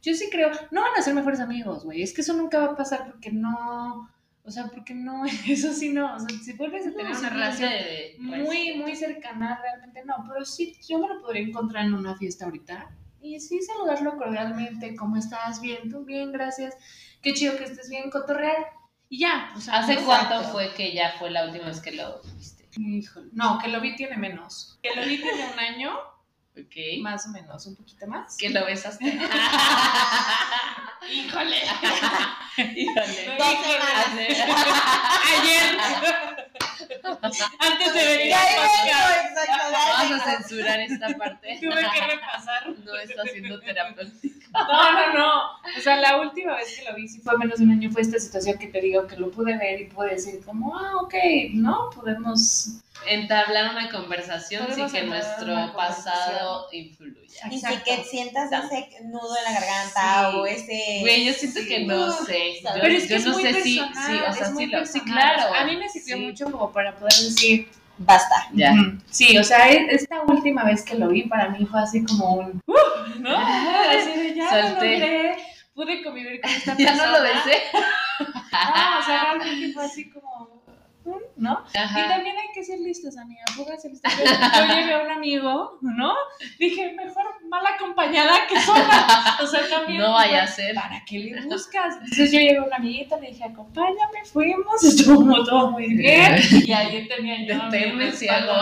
S5: Yo sí creo, no van a ser mejores amigos, güey. Es que eso nunca va a pasar porque no, o sea, porque no, [LAUGHS] eso sí no. O sea, si vuelves a tener
S3: No,
S5: una relación
S3: de-
S5: muy, muy cercana, realmente no. Pero sí, yo me lo podría encontrar en una fiesta ahorita. Y sí, saludarlo cordialmente. ¿Cómo estás? Bien, tú bien, gracias. Qué chido que estés bien, cotorrear. Y ya. O sea,
S3: ¿Hace
S5: ¿no?
S3: cuánto
S4: Exacto.
S3: fue que ya fue la última vez que lo viste?
S5: Híjole. No, que lo vi tiene menos. Que lo vi tiene un año,
S3: Ok.
S5: más o menos, un poquito más.
S3: ¿Que lo besaste? [LAUGHS]
S5: Híjole. [LAUGHS]
S3: Híjole.
S4: Dos.
S5: Ayer. Antes de venir al podcast,
S3: Vamos a censurar esta parte.
S5: tuve que repasar.
S3: No está haciendo terapéutico.
S5: No, no, no. O sea, la última vez que lo vi, sí fue menos de un año, fue esta situación que te digo que lo pude ver y pude decir como, ah, ok, ¿no? Podemos...
S3: Entablar una conversación
S5: Podemos
S3: sin que nuestro pasado influya.
S4: Y si
S5: Exacto.
S4: que sientas ese nudo en la garganta
S3: Sí.
S4: o ese...
S3: Güey, yo siento
S5: Sí.
S3: que no sé. Yo,
S4: Pero
S5: es que
S3: yo
S5: es
S3: no
S5: muy
S3: sé si,
S5: personal,
S3: sí, o sea,
S5: es muy
S3: sí, lo, sí,
S5: personal.
S3: claro.
S5: A mí me sirvió
S3: Sí.
S5: mucho como para poder decir,
S4: Basta.
S3: Ya.
S5: Sí, o sea, esta última vez que lo vi para mí fue así como un... "Uh", ¿No? [LAUGHS] Así de ya lo
S3: Solté.
S5: logré, pude convivir con [LAUGHS] esta
S3: Ya
S5: persona.
S3: no lo besé.
S5: No, [LAUGHS] o sea, realmente fue así como... ¿No? Y también hay que ser listos, amiga. Pónganse listos. Yo, llevé a un amigo, ¿no? Dije, mejor mal acompañada que sola. O sea, también.
S3: No vaya a ser.
S5: ¿Para qué le buscas? Entonces yo llevé a una amiguita, le dije, acompáñame, fuimos, [LAUGHS] estuvo todo muy bien. [LAUGHS] Y ahí tenía yo.
S3: Deténme [LAUGHS] si algo.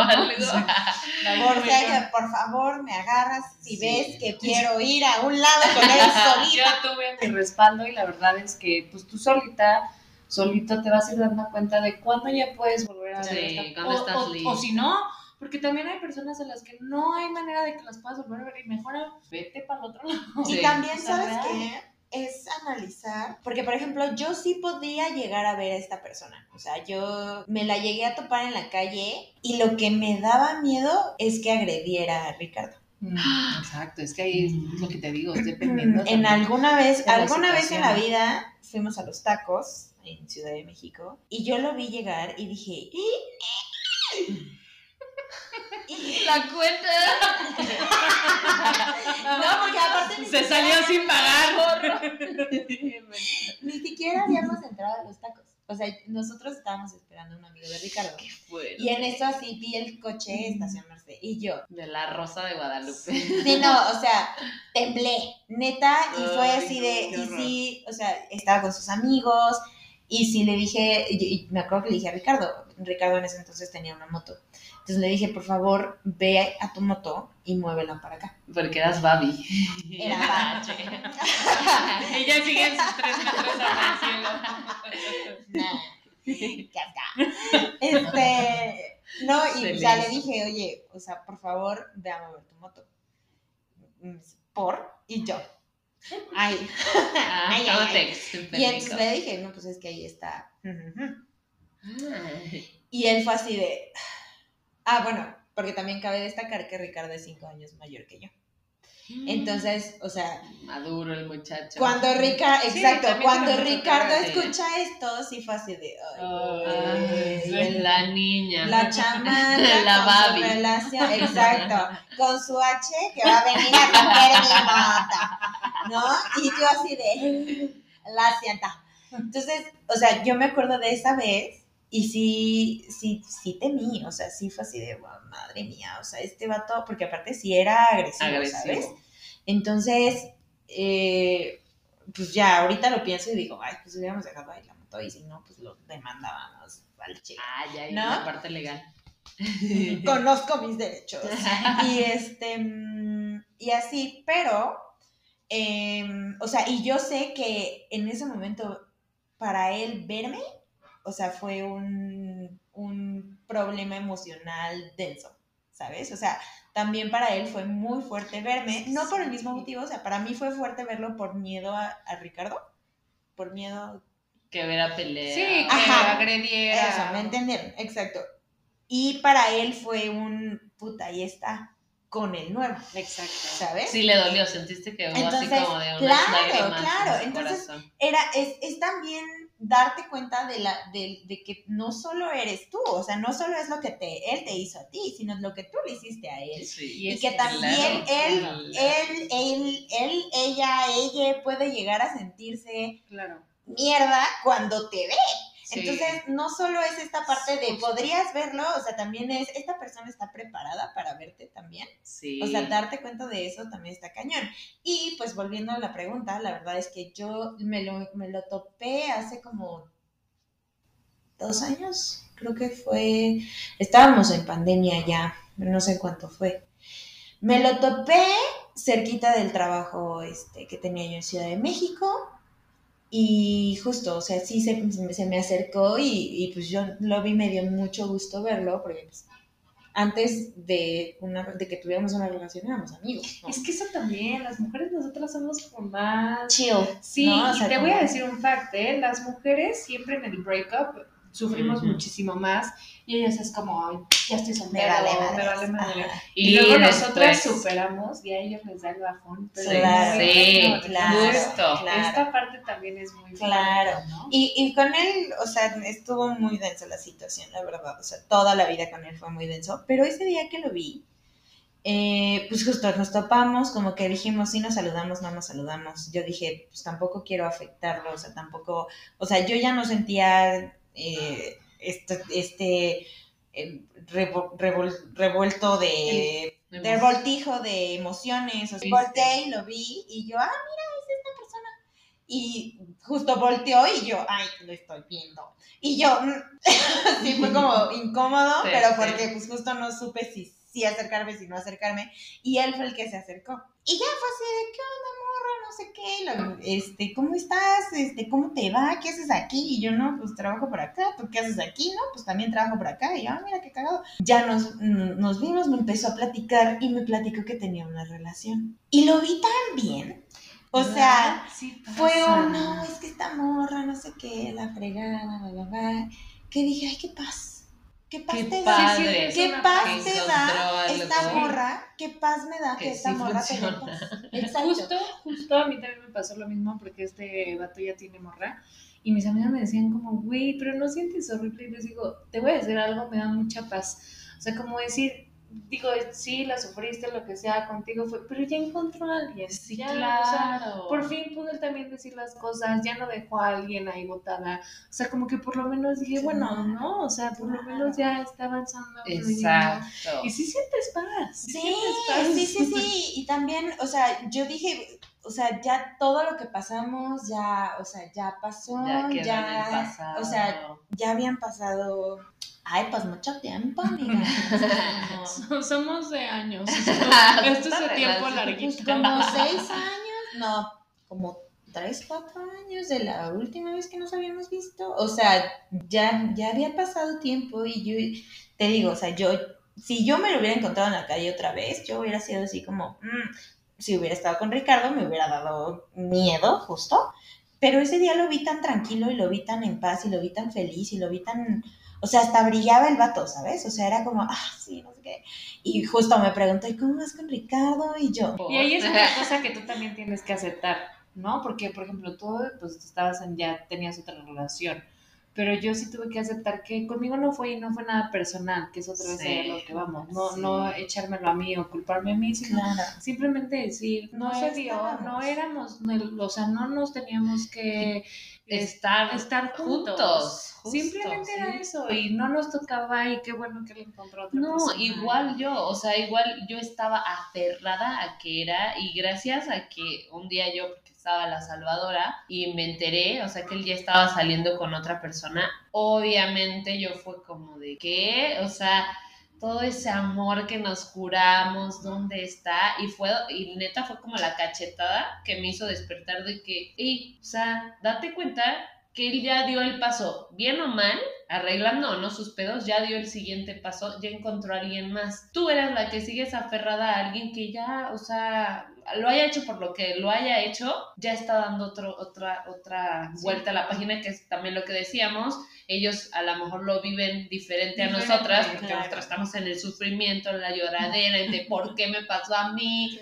S4: Por, favor, me agarras si
S3: Sí.
S4: ves que quiero ir a un lado con él solita.
S5: Yo tuve mi respaldo y la verdad es que pues tú solita, solito te vas a ir dando cuenta de cuándo ya puedes volver a ver
S3: Sí,
S5: esta- o,
S3: estás
S5: o-
S3: listo.
S5: o si no, porque también hay personas a las que no hay manera de que las puedas volver a ver y mejor vete para el otro lado.
S4: Y también, ¿sabes
S5: real.
S4: qué? Es analizar, porque por ejemplo, yo sí podía llegar a ver a esta persona. O sea, yo me la llegué a topar en la calle y lo que me daba miedo es que agrediera a Ricardo.
S5: Mm, [GASPS] Exacto, es que ahí es lo que te digo, es dependiendo.
S4: En alguna vez, alguna vez en la vida fuimos a los tacos en Ciudad de México y yo lo vi llegar y dije. Y- [LAUGHS]
S3: La cuenta. [LAUGHS]
S4: no, porque aparte ni
S5: Se salió sin pagar. [LAUGHS]
S4: ni siquiera habíamos entrado a los tacos. O sea, nosotros estábamos esperando a un amigo de Ricardo.
S3: Fuerte.
S4: Y en eso así vi el coche estacionarse. Y yo,
S3: De la Rosa de Guadalupe.
S4: Sí, no, o sea, temblé, neta, y fue
S3: Ay,
S4: así
S3: no,
S4: de,
S3: qué
S4: y
S3: horror.
S4: sí, o sea, estaba con sus amigos, y sí le dije, y, y me acuerdo que le dije a Ricardo, Ricardo en ese entonces tenía una moto, entonces le dije, por favor, ve a tu moto y muévela para acá.
S3: Porque eras Babi.
S4: Era [LAUGHS] Babi. [LAUGHS]
S7: Ella sigue en sus tres metros al cielo. [LAUGHS]
S4: Nah. Este, no, y
S3: Se
S4: ya le dije, oye, o sea, por favor, ve a mover tu moto. Mm, Por, y yo. Ay,
S3: Ah,
S4: Ay, ay,
S3: ¿cómo
S4: ay.
S3: te
S4: Y entonces le dije, no, pues es que ahí está. Y él fue así de. Ah, bueno, porque también cabe destacar que Ricardo es cinco años mayor que yo. Entonces, o sea,
S3: Maduro el muchacho.
S4: cuando Ricardo,
S7: Sí,
S4: exacto, cuando Ricardo escucha esto, sí fue así de. Ay,
S3: Ay,
S4: güey, el-
S3: la niña.
S4: la chamaca [LAUGHS]
S3: La
S4: con
S3: Babi.
S4: su relación, exacto, con su H que va a venir a [LAUGHS] coger mi moto, ¿no? Y yo así de, la sienta. Entonces, o sea, yo me acuerdo de esa vez y sí, sí, sí temí, o sea, sí fue así de, "Wow, madre mía, o sea, este vato, porque aparte sí era agresivo, ¿sabes? Entonces, eh, pues ya, ahorita lo pienso y digo, ay, pues hubiéramos dejado ahí la moto y si no, pues lo demandábamos al chico.
S3: Ah, ya,
S4: ¿No?
S3: la parte legal.
S4: conozco mis derechos. [LAUGHS] Y este, mm, y así, pero, em, o sea, y yo sé que en ese momento, para él verme, o sea, fue un, un problema emocional denso, ¿sabes? O sea, también para él fue muy fuerte verme, no por el mismo motivo, o sea, para mí fue fuerte verlo por miedo a, a Ricardo, por miedo
S3: Que ver a pelea.
S7: Sí, que
S4: Ajá.
S7: agrediera.
S4: Eso, ¿me entendieron? Exacto. Y para él fue un puta, ahí está, con el nuevo,
S7: Exacto.
S4: ¿sabes?
S3: Sí le dolió, sentiste que hubo
S4: Entonces,
S3: así como de unas
S4: claro, claro,
S3: en
S4: entonces,
S3: corazón.
S4: Era, es, es también darte cuenta de, la, de, de que no solo eres tú, o sea, no solo es lo que te, él te hizo a ti, sino lo que tú le hiciste a él.
S3: Sí.
S4: Y
S7: es
S4: que también
S3: claro,
S4: él,
S3: claro.
S4: él, él, él, ella, ella puede llegar a sentirse
S7: Claro.
S4: mierda cuando te ve.
S7: Sí.
S4: Entonces, no solo es esta parte de podrías verlo, o sea, también es, esta persona está preparada para verte también.
S3: Sí.
S4: O sea, darte cuenta de eso también está cañón. Y pues volviendo a la pregunta, la verdad es que yo me lo, me lo topé hace como dos años, creo que fue, estábamos en pandemia ya, no sé cuánto fue. Me lo topé cerquita del trabajo este, que tenía yo en Ciudad de México. Y justo, o sea, sí se, se me acercó y, y, pues yo lo vi, me dio mucho gusto verlo, porque pues, antes de, una, de que tuviéramos una relación éramos amigos. ¿no?
S7: Es que eso también, las mujeres nosotras somos como más...
S4: chill.
S7: Sí,
S4: ¿no? O
S7: y
S4: sea,
S7: te
S4: como-
S7: voy a decir un fact, ¿eh? Las mujeres siempre en el breakup sufrimos muchísimo más y ellas es como, ay, ya estoy soltero,
S4: Me vale madres.
S7: me vale madre.
S4: Ajá.
S7: Y, luego nosotras superamos y a ellos les da el bajón. Pero
S3: Sí,
S4: Claro,
S3: sí,
S4: claro,
S3: justo.
S4: claro.
S7: Esta parte también es muy
S4: Claro.
S7: ¿no?
S4: Y, y con él, o sea, estuvo muy densa la situación, la verdad. O sea, toda la vida con él fue muy denso. Pero ese día que lo vi, eh, pues justo nos topamos, como que dijimos, sí nos saludamos, no nos saludamos. Yo dije, pues tampoco quiero afectarlo, o sea, tampoco, o sea, yo ya no sentía eh, este, este eh, revol- revuelto de, de revoltijo de emociones. O sea,
S3: Sí,
S4: volteé y lo vi y yo, ah, mira, es esta persona. Y justo volteó y yo, ay, lo estoy viendo. Y yo, mm, [LAUGHS] sí, fue como [LAUGHS] incómodo,
S3: Sí,
S4: pero
S3: sí.
S4: porque pues justo no supe si sí acercarme, si no acercarme. Y él fue el que se acercó. Y ya fue así de, ¿qué onda, morra? No sé qué. Este, ¿cómo estás? Este, ¿cómo te va? ¿Qué haces aquí? Y yo, no, pues trabajo por acá. ¿Tú qué haces aquí? No, pues también trabajo por acá. Y yo, ah, mira qué cagado. Ya nos, nos vimos, me empezó a platicar y me platicó que tenía una relación. Y lo vi tan bien. O sea,
S7: Sí
S4: fue
S7: pasa.
S4: un, no, es que esta morra, no sé qué, la fregada, bla, bla, bla. Que dije, ay, qué paz. Qué paz
S3: Qué
S4: te da.
S3: padre.
S4: Qué
S7: una
S4: paz te da esta morra. Qué paz me da que,
S3: que
S4: esta
S3: sí
S4: morra tenga
S3: funciona.
S4: paz. [LAUGHS]
S7: Justo, justo a mí también me pasó lo mismo porque este vato ya tiene morra. Y mis amigas me decían como, güey, pero no sientes horrible. Y les digo, te voy a decir algo, me da mucha paz. O sea, como decir,
S5: digo, sí, la sufriste, lo que sea, contigo fue, pero ya encontró a alguien.
S3: Sí,
S5: ya, o sea,
S3: claro.
S5: por fin pudo él también decir las cosas, ya no dejó a alguien ahí botada. O sea, como que por lo menos dije, bueno. ¿no? O sea, por lo menos ya está avanzando.
S3: Exacto.
S5: Y sí sientes paz.
S4: Sí,
S5: sientes paz.
S4: sí, sí, sí. Y también, o sea, yo dije, o sea, ya todo lo que pasamos, ya, o sea, ya pasó,
S3: Ya
S4: ya, o sea, ya habían pasado, ay, pues mucho tiempo, [LAUGHS] amiga.
S5: Somos de años. [LAUGHS] Esto es de tiempo larguito.
S4: Como seis años, no, como tres, cuatro años de la última vez que nos habíamos visto. O sea, ya, ya había pasado tiempo y yo te digo, o sea, yo, si yo me lo hubiera encontrado en la calle otra vez, yo hubiera sido así como, mm, si hubiera estado con Ricardo, me hubiera dado miedo, justo. Pero ese día lo vi tan tranquilo y lo vi tan en paz y lo vi tan feliz y lo vi tan... O sea, hasta brillaba el vato, ¿sabes? O sea, era como, ah, sí, no sé qué. Y justo me preguntó, ¿y cómo vas con Ricardo? Y yo,
S5: Y ahí es otra [LAUGHS] cosa que tú también tienes que aceptar, ¿no? Porque, por ejemplo, tú pues estabas en, ya tenías otra relación, pero yo sí tuve que aceptar que conmigo no fue y no fue nada personal, que es otra vez
S3: Sí,
S5: lo que vamos, no,
S3: sí.
S5: no echármelo a mí o culparme a mí, sino
S4: claro.
S5: simplemente decir, no,
S4: No
S5: se dio, no éramos, no- o sea, no nos teníamos que
S3: estar,
S5: estar juntos.
S3: juntos. justo,
S5: Simplemente era
S3: sí.
S5: eso y no nos tocaba y qué bueno que le encontró otra
S3: No,
S5: persona.
S3: igual yo, o sea, igual yo estaba aferrada a que era, y gracias a que un día yo, porque estaba la salvadora, y me enteré, o sea, que él ya estaba saliendo con otra persona, obviamente yo fue como de, ¿qué? O sea, todo ese amor que nos juramos, ¿dónde está? Y fue, y neta fue como la cachetada que me hizo despertar de que, ey, o sea, date cuenta que él ya dio el paso, bien o mal, arreglando o no sus pedos, ya dio el siguiente paso, ya encontró a alguien más. Tú eras la que sigues aferrada a alguien que ya, o sea, lo haya hecho por lo que lo haya hecho, ya está dando otro, otra, otra vuelta a la página, que es también lo que decíamos. Ellos a lo mejor lo viven diferente a
S5: Diferente,
S3: nosotras, porque
S4: claro.
S3: nosotras estamos en el sufrimiento, en la lloradera, en de [LAUGHS] por qué me pasó a mí.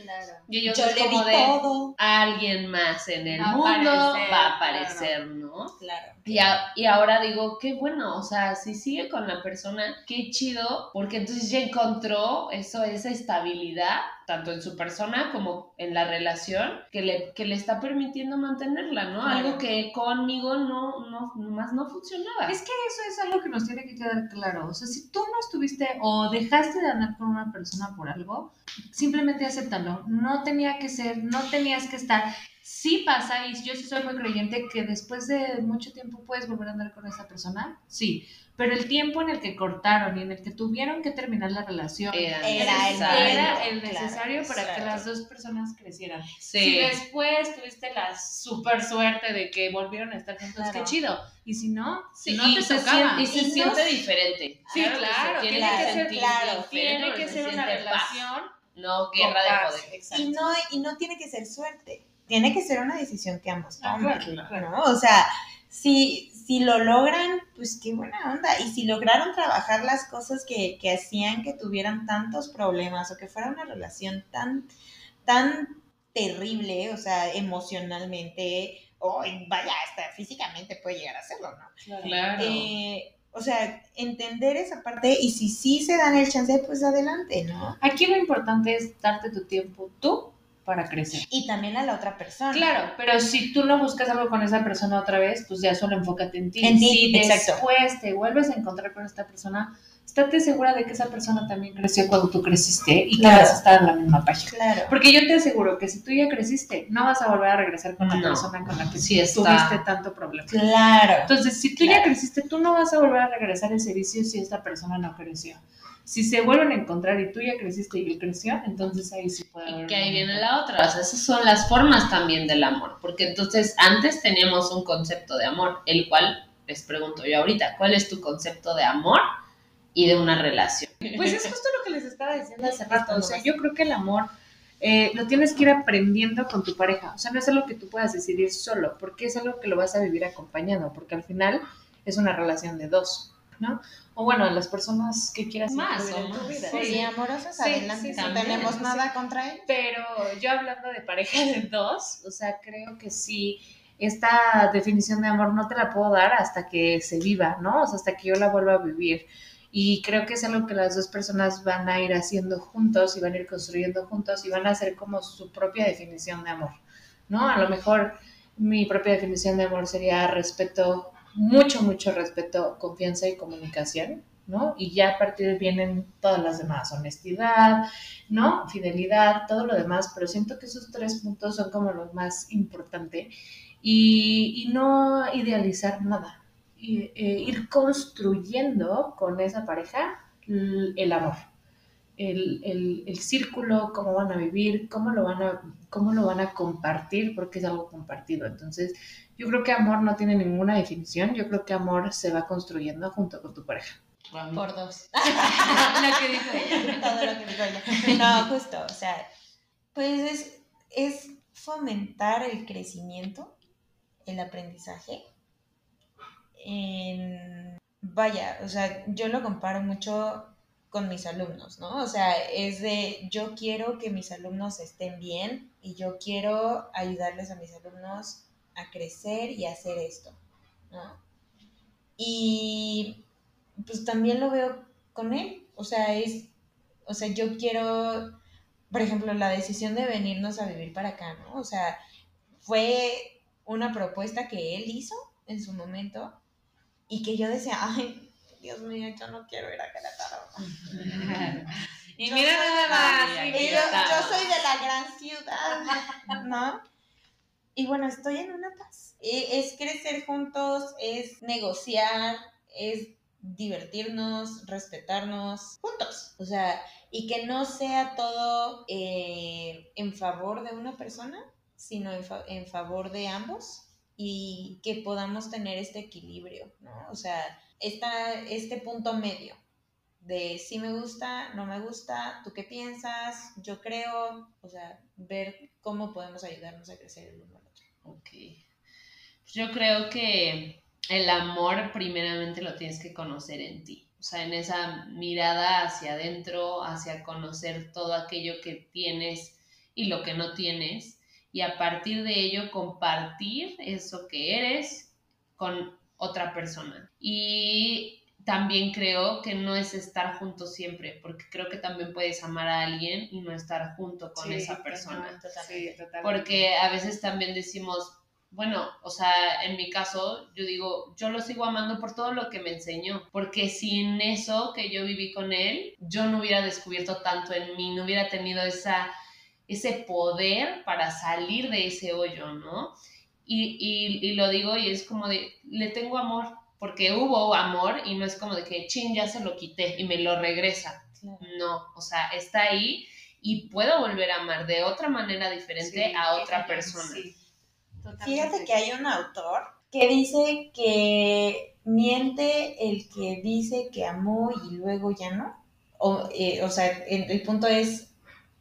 S3: Y ellos
S4: Yo
S3: es
S4: le
S3: como de
S4: todo.
S3: alguien más en el
S5: Va
S3: mundo
S5: aparecer,
S3: va a aparecer, ¿no?
S4: Claro.
S3: Y, a- y ahora digo, qué bueno, o sea, si sigue con la persona, qué chido, porque entonces ya encontró eso, esa estabilidad, tanto en su persona como en la relación, que le, que le está permitiendo mantenerla, ¿no?
S4: Claro.
S3: Algo que conmigo no, no, más no funcionaba.
S5: Es que eso es algo que nos tiene que quedar claro. O sea, si tú no estuviste o dejaste de andar con una persona por algo, simplemente acéptalo. No tenía que ser, no tenías que estar. Sí pasa, y yo sí soy muy creyente que después de mucho tiempo puedes volver a andar con esa persona, sí. Pero el tiempo en el que cortaron y en el que tuvieron que terminar la relación
S3: Era,
S4: Era el
S3: necesario.
S5: era el
S4: Claro,
S5: necesario para que
S4: exacto.
S5: las dos personas crecieran.
S3: Sí.
S5: Si después tuviste la super suerte de que volvieron a estar juntos,
S4: Claro.
S5: qué chido. Y si no,
S3: Sí,
S5: no
S3: y
S5: te
S3: se
S5: tocaba.
S3: siente, y se
S4: Y no
S3: siente
S4: se-
S3: diferente.
S5: Sí,
S3: que
S5: claro,
S3: tiene
S4: tiene
S3: que
S4: que ser claro.
S5: Tiene que
S3: se
S5: ser una
S3: siente paz,
S5: relación
S3: no guerra de poder.
S4: Y no, y no tiene que ser suerte. Tiene que ser una decisión que ambos
S5: Ah,
S4: toman.
S5: claro,
S4: ¿no? O sea, si, si lo logran, pues qué buena onda. Y si lograron trabajar las cosas que, que hacían que tuvieran tantos problemas o que fuera una relación tan, tan terrible, o sea, emocionalmente, o vaya, hasta físicamente puede llegar a hacerlo, ¿no?
S3: Claro.
S4: Eh, o sea, entender esa parte y si sí se dan el chance, pues adelante, ¿no?
S5: Aquí lo importante es darte tu tiempo tú para crecer.
S4: Y también a la otra persona.
S5: Claro, pero si tú no buscas algo con esa persona otra vez, pues ya solo enfócate en ti.
S4: En ti,
S5: si
S4: exacto.
S5: después te vuelves a encontrar con esta persona, estate segura de que esa persona también creció cuando tú creciste y
S4: Claro.
S5: que vas a estar en la misma página.
S4: Claro.
S5: Porque yo te aseguro que si tú ya creciste, no vas a volver a regresar con la
S3: No.
S5: persona con la que
S3: Sí está.
S5: tuviste tanto problema.
S4: Claro.
S5: Entonces, si tú ya
S4: Claro.
S5: creciste, tú no vas a volver a regresar ese vicio si esta persona no creció. Si se vuelven a encontrar y tú ya creciste y él creció, entonces ahí sí puede haber.
S3: Y que ahí viene la otra. O sea, esas son las formas también del amor. Porque entonces antes teníamos un concepto de amor, el cual les pregunto yo ahorita, ¿cuál es tu concepto de amor y de una relación?
S5: Pues es justo lo que les estaba diciendo hace rato. O sea, yo creo que el amor eh, lo tienes que ir aprendiendo con tu pareja. O sea, no es algo que tú puedas decidir solo, porque es algo que lo vas a vivir acompañado, porque al final es una relación de dos, ¿no? O bueno, las personas que quieras
S3: Más o
S5: en tu
S3: más.
S5: vida. Sí.
S4: sí, amorosos,
S5: Sí,
S4: adelante.
S5: sí,
S4: no tenemos
S5: sí.
S4: nada contra él.
S5: Pero yo hablando de pareja de dos, o sea, creo que sí, esta definición de amor no te la puedo dar hasta que se viva, ¿no? O sea, hasta que yo la vuelva a vivir. Y creo que es algo que las dos personas van a ir haciendo juntos y van a ir construyendo juntos y van a hacer como su propia definición de amor, ¿no? A lo mejor mi propia definición de amor sería respeto, mucho, mucho respeto, confianza y comunicación, ¿no? Y ya a partir vienen todas las demás, honestidad, ¿no? Fidelidad, todo lo demás, pero siento que esos tres puntos son como los más importantes y, y no idealizar nada, y, eh, ir construyendo con esa pareja el amor. El, el, el, círculo, cómo van a vivir, cómo lo van a, cómo lo van a compartir, porque es algo compartido. Entonces, yo creo que amor no tiene ninguna definición, yo creo que amor se va construyendo junto con tu pareja.
S4: Por dos. [LAUGHS]
S5: lo que dijo ella. [LAUGHS]
S4: Todo lo que dijo ella. No, justo, o sea, pues es, es fomentar el crecimiento, el aprendizaje. En, vaya, o sea, yo lo comparo mucho con mis alumnos, ¿no? O sea, es de yo quiero que mis alumnos estén bien y yo quiero ayudarles a mis alumnos a crecer y a hacer esto, ¿no? Y pues también lo veo con él, o sea, es, o sea, yo quiero, por ejemplo, la decisión de venirnos a vivir para acá, ¿no? O sea, fue una propuesta que él hizo en su momento y que yo decía, ay, Dios mío, yo no quiero ir a Querétaro. [LAUGHS]
S7: y mira nada más.
S4: yo, yo soy de la gran ciudad, ¿no? Y bueno, estoy en una paz. E, es crecer juntos, es negociar, es divertirnos, respetarnos juntos. O sea, y que no sea todo eh, en favor de una persona, sino en, fa en, favor de ambos y que podamos tener este equilibrio, ¿no? O sea, esta, este punto medio de si me gusta, no me gusta, tú qué piensas, yo creo, o sea, ver cómo podemos ayudarnos a crecer el.
S3: Ok. Pues yo creo que el amor primeramente lo tienes que conocer en ti. O sea, en esa mirada hacia adentro, hacia conocer todo aquello que tienes y lo que no tienes. Y a partir de ello compartir eso que eres con otra persona. Y también creo que no es estar juntos siempre, porque creo que también puedes amar a alguien y no estar junto con
S5: Sí,
S3: esa persona.
S5: Sí, totalmente.
S3: Porque a veces también decimos, bueno, o sea, en mi caso, yo digo, yo lo sigo amando por todo lo que me enseñó, porque sin eso que yo viví con él, yo no hubiera descubierto tanto en mí, no hubiera tenido esa, ese poder para salir de ese hoyo, ¿no? Y, y, y lo digo y es como de, le tengo amor, porque hubo amor y no es como de que, chin, ya se lo quité y me lo regresa.
S4: Claro.
S3: No, o sea, está ahí y puedo volver a amar de otra manera diferente
S5: Sí,
S3: a otra persona.
S5: sí.
S4: Fíjate que hay un autor que dice que miente el que dice que amó y luego ya no. O, eh, o sea, el, el punto es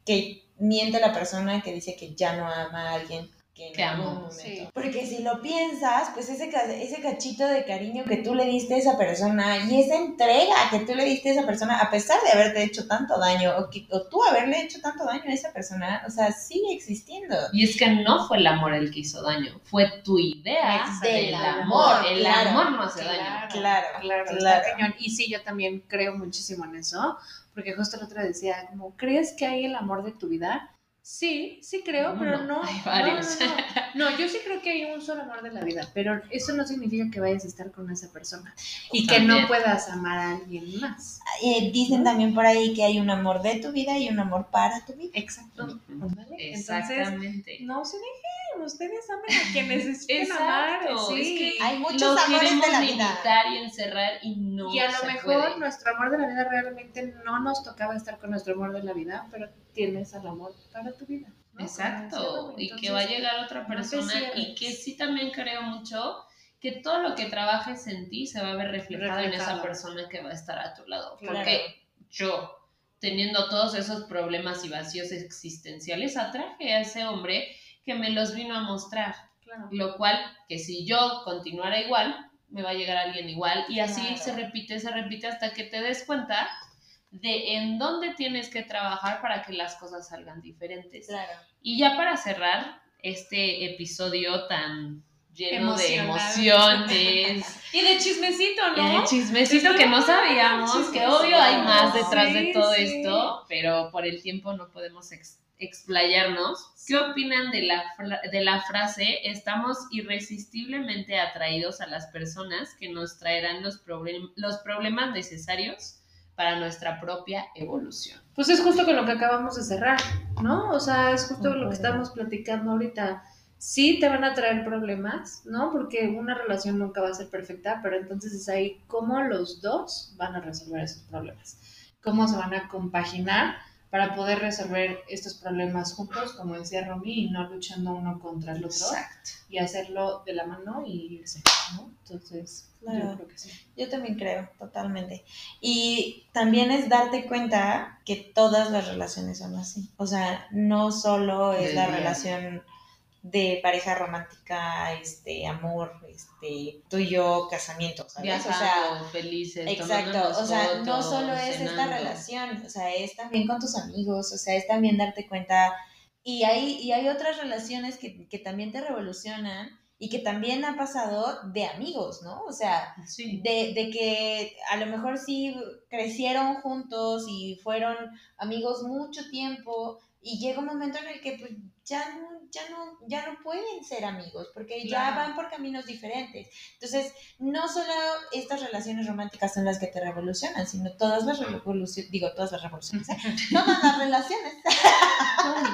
S4: que miente la persona que dice que ya no ama a alguien que en
S3: Que
S4: algún momento.
S5: sí.
S4: Porque si lo piensas, pues ese, ese cachito de cariño que tú le diste a esa persona y esa entrega que tú le diste a esa persona, a pesar de haberte hecho tanto daño o, que, o tú haberle hecho tanto daño a esa persona, o sea, sigue existiendo.
S3: Y es que no fue el amor el que hizo daño, fue tu idea
S4: Del
S3: del
S4: amor,
S3: amor. El
S4: claro.
S3: amor no hace daño.
S4: Claro,
S5: claro,
S4: claro.
S5: cañón. Y sí, yo también creo muchísimo en eso, porque justo el otro decía, como, ¿crees que hay el amor de tu vida? Sí, sí creo, pero
S3: Uno,
S5: no.
S3: hay
S5: no,
S3: varios.
S5: No, no, [LAUGHS] No, yo sí creo que hay un solo amor de la vida, pero eso no significa que vayas a estar con esa persona y que no puedas amar a alguien más.
S4: Eh, dicen también por ahí que hay un amor de tu vida y un amor para tu vida.
S5: Exacto.
S3: Ujú.
S5: Ándale. Entonces,
S3: Exactamente.
S5: no se dejen, ustedes amen a quienes necesiten amar. Sí.
S3: es que
S4: Hay muchos amores de la vida.
S3: limitar y encerrar y no
S5: y a lo mejor
S3: puede.
S5: nuestro amor de la vida realmente no nos tocaba estar con nuestro amor de la vida, pero tienes al amor para tu vida.
S3: Exacto, y que va a llegar otra
S5: no
S3: persona y que sí también creo mucho que todo lo que trabajes en ti se va a ver reflejado, en
S5: Reflejado.
S3: esa persona que va a estar a tu lado.
S4: Claro.
S3: Porque yo, teniendo todos esos problemas y vacíos existenciales, atraje a ese hombre que me los vino a mostrar.
S5: Claro.
S3: Lo cual, que si yo continuara igual, me va a llegar alguien igual. Y así
S4: Claro.
S3: se repite, se repite hasta que te des cuenta de en dónde tienes que trabajar para que las cosas salgan diferentes.
S4: Claro.
S3: Y ya para cerrar este episodio tan lleno de emociones. [LAUGHS]
S5: Y de chismecito,
S3: Y
S5: ¿no?
S3: de chismecito que no sabíamos, que obvio hay más detrás de
S5: Sí,
S3: todo
S5: sí.
S3: esto, pero por el tiempo no podemos ex- explayarnos. ¿Qué opinan de la, de la frase estamos irresistiblemente atraídos a las personas que nos traerán los, problem- los problemas necesarios para nuestra propia evolución?
S5: Pues es justo con lo que acabamos de cerrar, ¿no? O sea, es justo lo
S1: Concuerdo.
S5: que estamos platicando ahorita. Sí te van a traer problemas, ¿no? Porque una relación nunca va a ser perfecta, pero entonces es ahí cómo los dos van a resolver esos problemas. Cómo se van a compaginar para poder resolver estos problemas juntos, como decía Romy, y no luchando uno contra el otro, y hacerlo de la mano y irse, ¿no? Entonces,
S4: Claro.
S5: yo creo que sí.
S4: Yo también creo, totalmente. Y también es darte cuenta que todas las relaciones son así. O sea, no solo es la relación de pareja romántica, este, amor, este, tú y yo, casamiento, ¿sabes? O sea,
S3: felices,
S4: Exacto, o sea, no solo es esta relación, o sea, es también con tus amigos, o sea, es también darte cuenta. Y hay, y hay otras relaciones que, que también te revolucionan y que también ha pasado de amigos, ¿no? O sea,
S3: Sí.
S4: de, de que a lo mejor sí crecieron juntos y fueron amigos mucho tiempo y llega un momento en el que pues, ya, no, ya, no, ya no pueden ser amigos porque ya van por caminos diferentes. Entonces, no solo estas relaciones románticas son las que te revolucionan, sino todas las revoluciones, digo, todas las revoluciones, ¿eh? [LAUGHS] todas las relaciones, todas las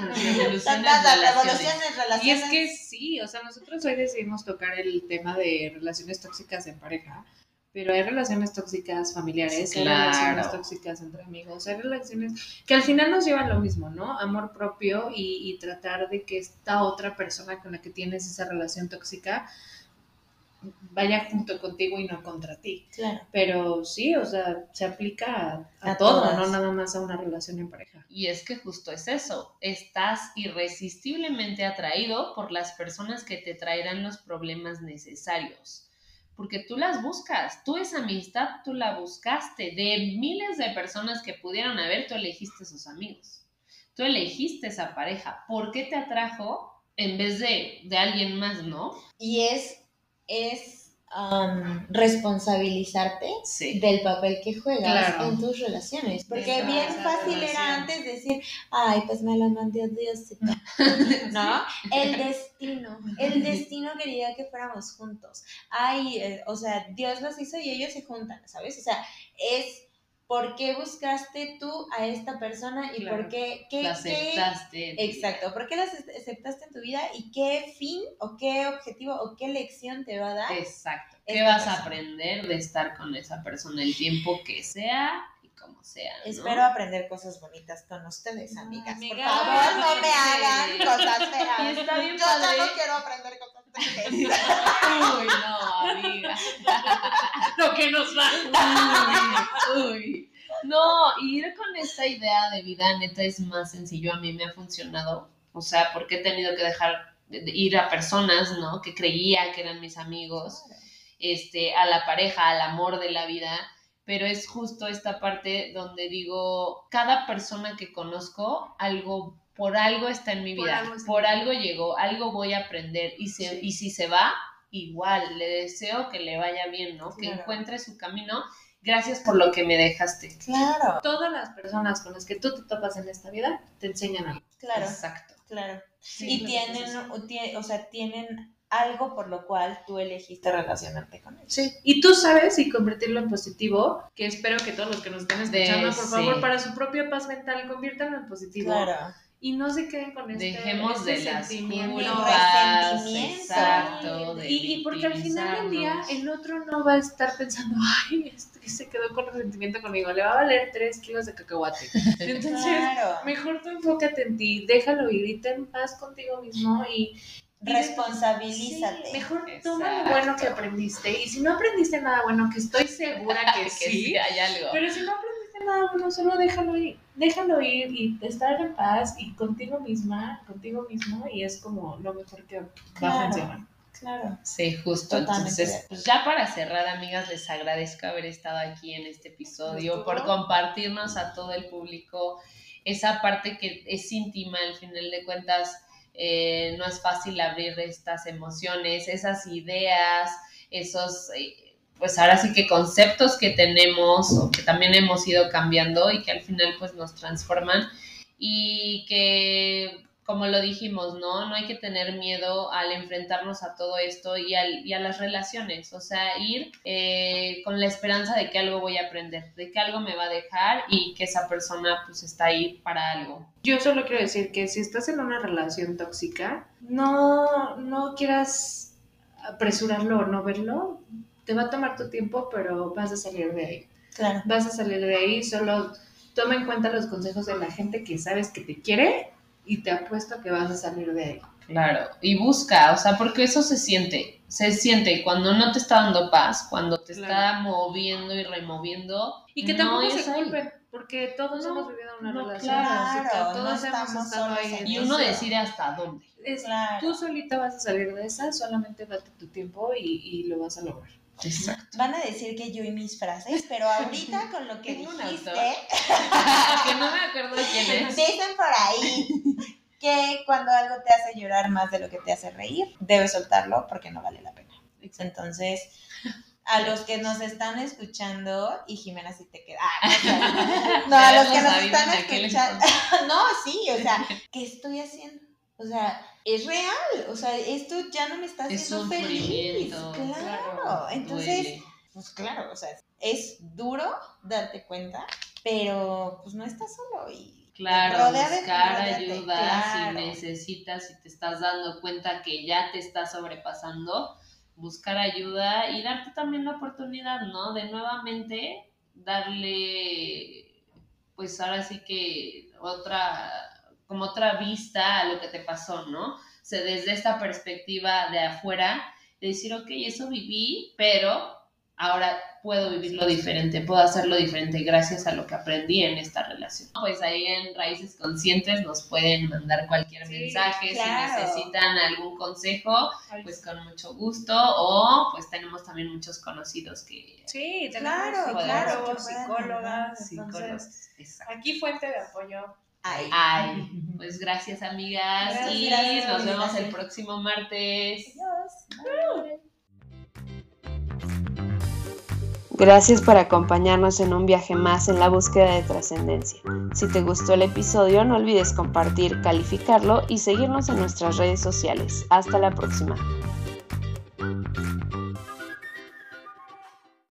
S4: [LAUGHS]
S3: relaciones.
S5: Y es que sí, o sea, nosotros hoy decidimos tocar el tema de relaciones tóxicas en pareja, pero hay relaciones tóxicas familiares, hay relaciones tóxicas entre amigos, hay relaciones que al final nos llevan lo mismo, ¿no? Amor propio y, y tratar de que esta otra persona con la que tienes esa relación tóxica vaya junto contigo y no contra ti.
S4: Claro.
S5: Pero sí, o sea, se aplica a, a
S4: A
S5: todo,
S4: todas.
S5: no nada más a una relación en pareja.
S3: Y es que justo es eso, estás irresistiblemente atraído por las personas que te traerán los problemas necesarios, porque tú las buscas, tú esa amistad, tú la buscaste, de miles de personas que pudieron haber, tú elegiste esos amigos, tú elegiste esa pareja, ¿por qué te atrajo en vez de, de alguien más, no?
S4: Y es, es um, responsabilizarte
S3: Sí.
S4: del papel que juegas
S5: Claro.
S4: en tus relaciones. Porque
S5: Esa-
S4: bien fácil era antes decir, ay, pues me la mandé a Diosito. [LAUGHS] ¿No? El destino. El destino quería que fuéramos juntos. Ay, eh, o sea, Dios los hizo y ellos se juntan, ¿sabes? O sea, es por qué buscaste tú a esta persona y
S5: Claro.
S4: por qué, qué,
S3: La
S4: qué-
S3: aceptaste.
S4: Exacto, ¿por qué las aceptaste en tu vida y qué fin o qué objetivo o qué lección te va a dar?
S3: Exacto. ¿Qué vas a aprender de estar con esa persona el tiempo que sea como sea? ¿no?
S4: Espero aprender cosas bonitas con ustedes, amigas.
S5: Amiga,
S4: Por favor, no me hagan cosas feas. Yo ya
S3: padre.
S4: no quiero aprender cosas feas. [LAUGHS]
S3: Uy, no, amiga. [LAUGHS]
S5: Lo que nos va.
S3: Uy, uy. No, ir con esta idea de vida neta es más sencillo. A mí me ha funcionado. O sea, porque he tenido que dejar de de ir a personas, ¿no? Que creía que eran mis amigos. este, a la pareja, al amor de la vida, pero es justo esta parte donde digo, cada persona que conozco, algo, por algo está en mi
S5: Por
S3: vida,
S5: algo
S3: por algo llegó, algo voy a aprender, y, se-
S5: Sí.
S3: y si se va, igual, le deseo que le vaya bien, ¿no? Que encuentre su camino. Gracias por lo que me dejaste.
S4: Claro,
S5: Todas las personas con las que tú te topas en esta vida te enseñan algo.
S4: claro,
S3: Exacto.
S4: claro.
S5: Sí,
S4: y tienen, o sea, tienen algo por lo cual tú elegiste relacionarte con ellos.
S5: Sí, y tú sabes y convertirlo en positivo, que espero que todos los que nos estén
S3: De-
S5: escuchando, por favor,
S3: sí.
S5: para su propia paz mental, conviértanlo en positivo.
S4: Claro.
S5: Y no se queden con este,
S3: Dejemos
S5: este
S3: de las exacto, de
S5: Y, y porque al final del día el otro no va a estar pensando, [LAUGHS] ay, este se quedó con resentimiento conmigo, le va a valer tres kilos de cacahuate. [LAUGHS] Entonces,
S4: Claro.
S5: mejor tú enfócate en ti, déjalo ir y ten paz contigo mismo y
S4: Responsabilízate.
S5: Sí, mejor
S3: Exacto.
S5: toma lo bueno que aprendiste. Y si no aprendiste nada bueno, que estoy segura que, [LAUGHS]
S3: que
S5: sí,
S3: sí hay algo.
S5: pero si no aprendiste nada bueno, solo déjalo ir. Déjalo ir y estar en paz y contigo misma, contigo mismo, y es como lo mejor que va a
S4: Claro.
S5: funcionar.
S4: Claro.
S3: Sí, justo.
S4: Totalmente
S3: Entonces, pues ya para cerrar, amigas, les agradezco haber estado aquí en este episodio, por compartirnos a todo el público esa parte que es íntima, al final de cuentas. Eh, no es fácil abrir estas emociones, esas ideas, esos, eh, pues ahora sí que conceptos que tenemos o que también hemos ido cambiando y que al final pues nos transforman y que como lo dijimos, ¿no? No hay que tener miedo al enfrentarnos a todo esto y, a las relaciones, o sea, ir eh, con la esperanza de que algo voy a aprender, de que algo me va a dejar y que esa persona pues está ahí para algo.
S5: Yo solo quiero decir que si estás en una relación tóxica, no, no quieras apresurarlo o no verlo, te va a tomar tu tiempo, pero vas a salir de ahí.
S4: Claro.
S5: Vas a salir de ahí, solo toma en cuenta los consejos de la gente que sabes que te quiere y te apuesto que vas a salir de ahí.
S3: Claro, y busca, o sea, porque eso se siente, se siente cuando no te está dando paz, cuando te está moviendo y removiendo.
S5: Y que tampoco se culpen, porque todos hemos vivido una relación
S4: claro,
S5: todos hemos estado ahí.
S3: Y uno decide hasta dónde.
S5: Tú solita vas a salir de esa, solamente date tu tiempo y, y lo vas a lograr.
S3: Exacto.
S4: Van a decir que yo y mis frases, pero ahorita con lo que [LAUGHS] dijiste, [LAUGHS]
S3: que no me acuerdo quién es.
S4: Dicen por ahí que cuando algo te hace llorar más de lo que te hace reír, debes soltarlo porque no vale la pena. Entonces, a los que nos están escuchando, y Jimena si te queda. Ah, no, [LAUGHS] a los que nos están escuchando. no, sí, o sea, ¿qué estoy haciendo? O sea, es real, o sea, esto ya no me está haciendo feliz. Claro, entonces, pues claro, o sea, es duro darte cuenta, pero pues no estás solo y
S3: Claro, buscar ayuda si necesitas, si te estás dando cuenta que ya te está sobrepasando, buscar ayuda y darte también la oportunidad, ¿no? De nuevamente darle, pues ahora sí que otra, como otra vista a lo que te pasó, ¿no? O sea, desde esta perspectiva de afuera, de decir, ok, eso viví, pero ahora puedo vivirlo diferente, puedo hacerlo diferente gracias a lo que aprendí en esta relación. Pues ahí en Raíces Conscientes nos pueden mandar cualquier mensaje, si necesitan algún consejo, pues con mucho gusto, o pues tenemos también muchos conocidos que...
S5: Sí, claro, claro, psicólogas, psicólogos. Aquí fuente de apoyo.
S3: Ay. Ay. [LAUGHS] pues gracias amigas y nos vemos el próximo martes. Adiós.
S2: Gracias por acompañarnos en un viaje más en la búsqueda de trascendencia. Si te gustó el episodio, no olvides compartir, calificarlo y seguirnos en nuestras redes sociales. Hasta la próxima.